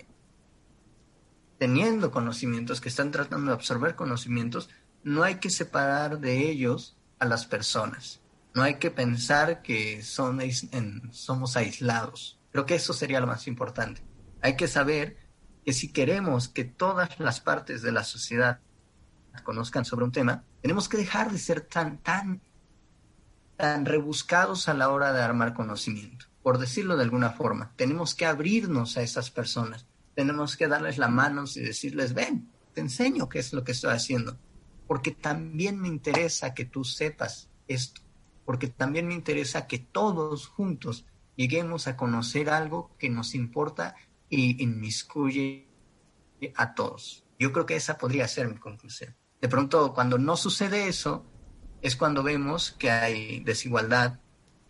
teniendo conocimientos, que están tratando de absorber conocimientos, no hay que separar de ellos a las personas. No hay que pensar que son, en- somos aislados. Creo que eso sería lo más importante. Hay que saber que si queremos que todas las partes de la sociedad conozcan sobre un tema, tenemos que dejar de ser tan, tan, tan rebuscados a la hora de armar conocimiento. Por decirlo de alguna forma, tenemos que abrirnos a esas personas. Tenemos que darles la mano y decirles, ven, te enseño qué es lo que estoy haciendo. Porque también me interesa que tú sepas esto. Porque también me interesa que todos juntos lleguemos a conocer algo que nos importa y inmiscuye a todos. Yo creo que esa podría ser mi conclusión. De pronto, cuando no sucede eso, es cuando vemos que hay desigualdad,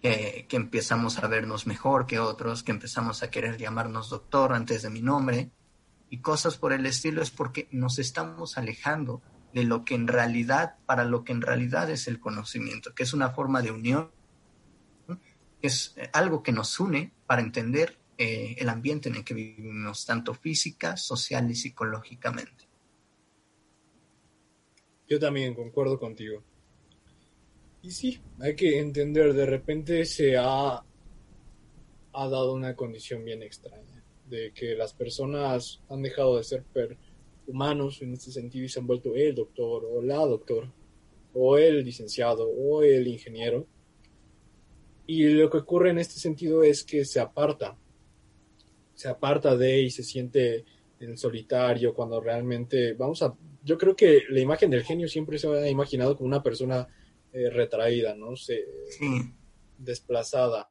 que, empezamos a vernos mejor que otros, que empezamos a querer llamarnos doctor antes de mi nombre y cosas por el estilo, es porque nos estamos alejando de lo que en realidad, para lo que en realidad es el conocimiento, que es una forma de unión, es eh, algo que nos une para entender eh, el ambiente en el que vivimos, tanto física, social y psicológicamente. Yo también concuerdo contigo. Y sí, hay que entender, de repente se ha, ha dado una condición bien extraña, de que las personas han dejado de ser humanos en este sentido y se han vuelto el doctor o la doctor, o el licenciado o el ingeniero. Y lo que ocurre en este sentido es que se aparta, se aparta de y se siente en solitario cuando realmente, vamos a, yo creo que la imagen del genio siempre se ha imaginado como una persona eh, retraída, ¿no? Se, Sí, desplazada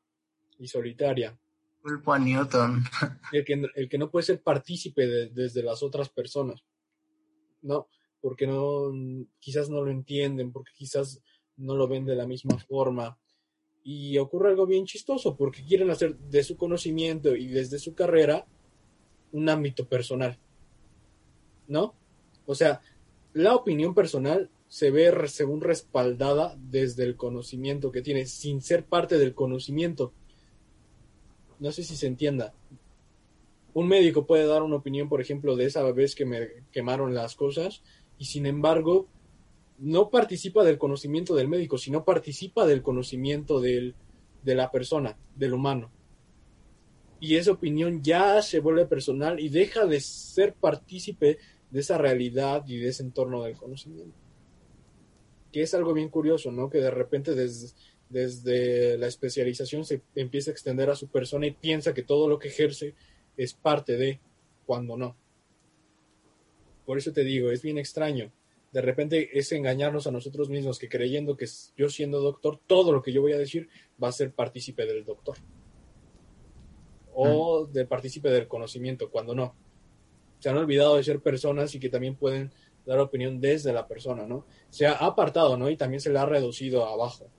y solitaria. Culpo a Newton. (laughs) el que, el que no puede ser partícipe de- desde las otras personas. No, porque no, quizás no lo entienden, porque quizás no lo ven de la misma forma. Y ocurre algo bien chistoso, porque quieren hacer de su conocimiento y desde su carrera un ámbito personal. ¿No? O sea, la opinión personal se ve según respaldada desde el conocimiento que tiene, sin ser parte del conocimiento. No sé si se entienda un médico puede dar una opinión, por ejemplo, de esa vez que me quemaron las cosas, y sin embargo, no participa del conocimiento del médico, sino participa del conocimiento del, de la persona, del humano. Y esa opinión ya se vuelve personal y deja de ser partícipe de esa realidad y de ese entorno del conocimiento. Que es algo bien curioso, ¿no? Que de repente desde, desde la especialización se empieza a extender a su persona y piensa que todo lo que ejerce es parte de cuando no. Por eso te digo, es bien extraño. De repente es engañarnos a nosotros mismos que creyendo que yo siendo doctor, todo lo que yo voy a decir va a ser partícipe del doctor. O del partícipe del conocimiento, cuando no. Se han olvidado de ser personas y que también pueden dar opinión desde la persona, ¿no? Se ha apartado, ¿no? Y también se le ha reducido abajo.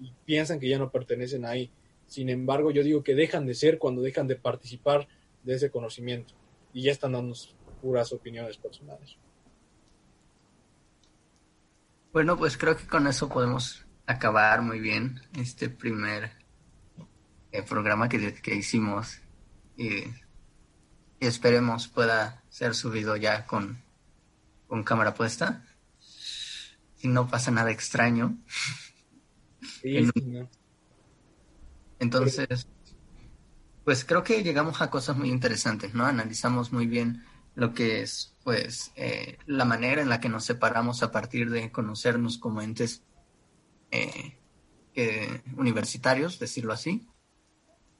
Y piensan que ya no pertenecen ahí. Sin embargo, yo digo que dejan de ser cuando dejan de participar de ese conocimiento y ya están dando puras opiniones personales. Bueno, pues creo que con eso podemos acabar muy bien este primer eh, programa que, que hicimos y, y esperemos pueda ser subido ya con, con cámara puesta. Si no pasa nada extraño. Sí, En- sí, ¿no? Entonces, pues creo que llegamos a cosas muy interesantes, ¿no? Analizamos muy bien lo que es, pues, eh, la manera en la que nos separamos a partir de conocernos como entes eh, eh, universitarios, decirlo así,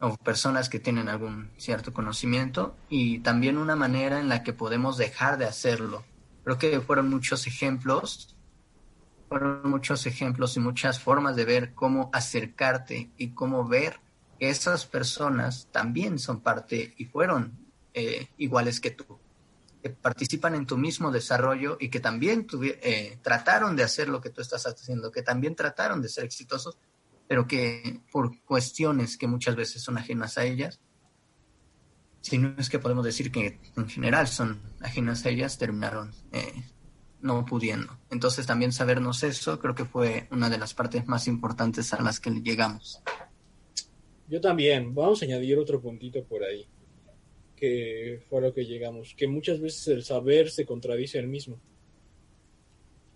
o personas que tienen algún cierto conocimiento, y también una manera en la que podemos dejar de hacerlo. Creo que fueron muchos ejemplos fueron muchos ejemplos y muchas formas de ver cómo acercarte y cómo ver que esas personas también son parte y fueron eh, iguales que tú, que participan en tu mismo desarrollo y que también eh, trataron de hacer lo que tú estás haciendo, que también trataron de ser exitosos, pero que por cuestiones que muchas veces son ajenas a ellas, si no es que podemos decir que en general son ajenas a ellas, terminaron eh, no pudiendo. Entonces también sabernos eso creo que fue una de las partes más importantes a las que llegamos. Yo también. Vamos a añadir otro puntito por ahí, que fue a lo que llegamos, que muchas veces el saber se contradice el mismo.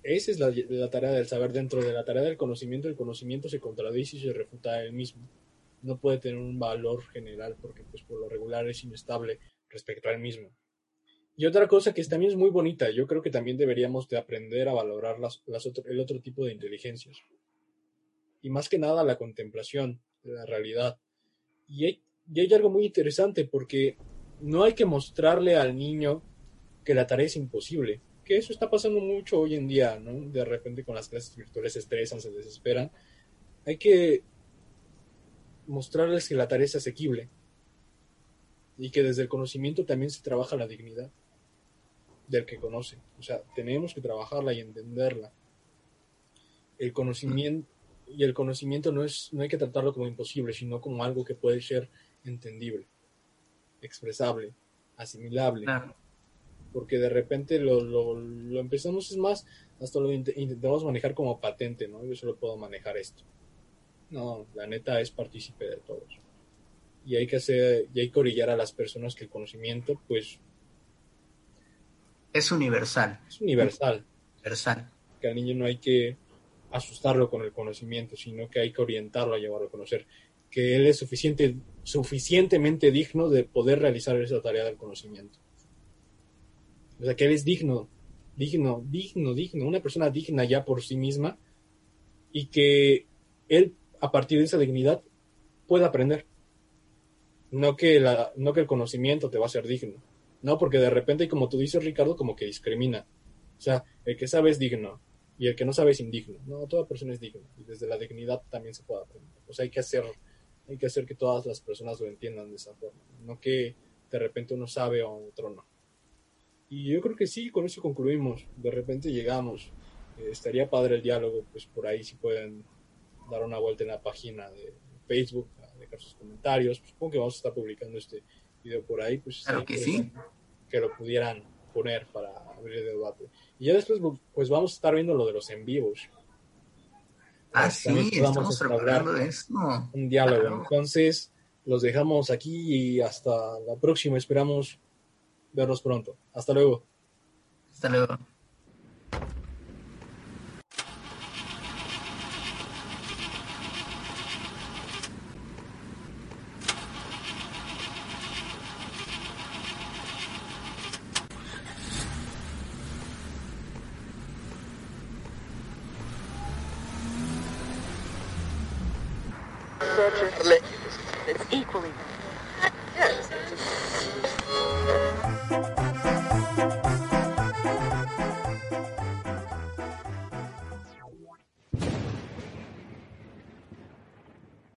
Esa es la, la tarea del saber dentro de la tarea del conocimiento. El conocimiento se contradice y se refuta él mismo. No puede tener un valor general porque pues por lo regular es inestable respecto a él mismo. Y otra cosa que también es muy bonita, yo creo que también deberíamos de aprender a valorar las, las otro- el otro tipo de inteligencias. Y más que nada la contemplación de la realidad. Y hay, y hay algo muy interesante porque no hay que mostrarle al niño que la tarea es imposible. Que eso está pasando mucho hoy en día, ¿no? De repente con las clases virtuales se estresan, se desesperan. Hay que mostrarles que la tarea es asequible y que desde el conocimiento también se trabaja la dignidad del que conoce. O sea, tenemos que trabajarla y entenderla. El conocimiento y el conocimiento no es no hay que tratarlo como imposible, sino como algo que puede ser entendible, expresable, asimilable, Claro. porque de repente lo, lo, lo empezamos es más hasta lo int- intentamos manejar como patente, ¿no? Yo solo puedo manejar esto. No, la neta es partícipe de todos. Y hay que hacer, y hay que orillar a las personas que el conocimiento, pues, Es universal, es universal. universal. Que al niño no hay que asustarlo con el conocimiento, sino que hay que orientarlo a llevarlo a conocer. Que él es suficiente, suficientemente digno de poder realizar esa tarea del conocimiento. O sea, que él es digno, digno, digno, digno, una persona digna ya por sí misma y que él, a partir de esa dignidad, pueda aprender. No que, no que el conocimiento te va a hacer digno. No, porque de repente, como tú dices, Ricardo, como que discrimina. O sea, el que sabe es digno y el que no sabe es indigno. No, toda persona es digna y desde la dignidad también se puede aprender. O sea, hay que hacer Hay que hacer que todas las personas lo entiendan de esa forma, no que de repente uno sabe o otro no. Y yo creo que sí, con eso concluimos. De repente llegamos. Eh, estaría padre el diálogo, pues por ahí si pueden dar una vuelta en la página de Facebook, a dejar sus comentarios. Pues, supongo que vamos a estar publicando este video por ahí, pues Claro que sí. interesante que lo pudieran poner para abrir el debate. Y ya después, pues vamos a estar viendo lo de los en vivos, Ah, Pues, también sí, estamos entablar preparando eso. un diálogo. Claro. Entonces, los dejamos aquí y hasta la próxima. Esperamos verlos pronto. Hasta luego. Hasta luego.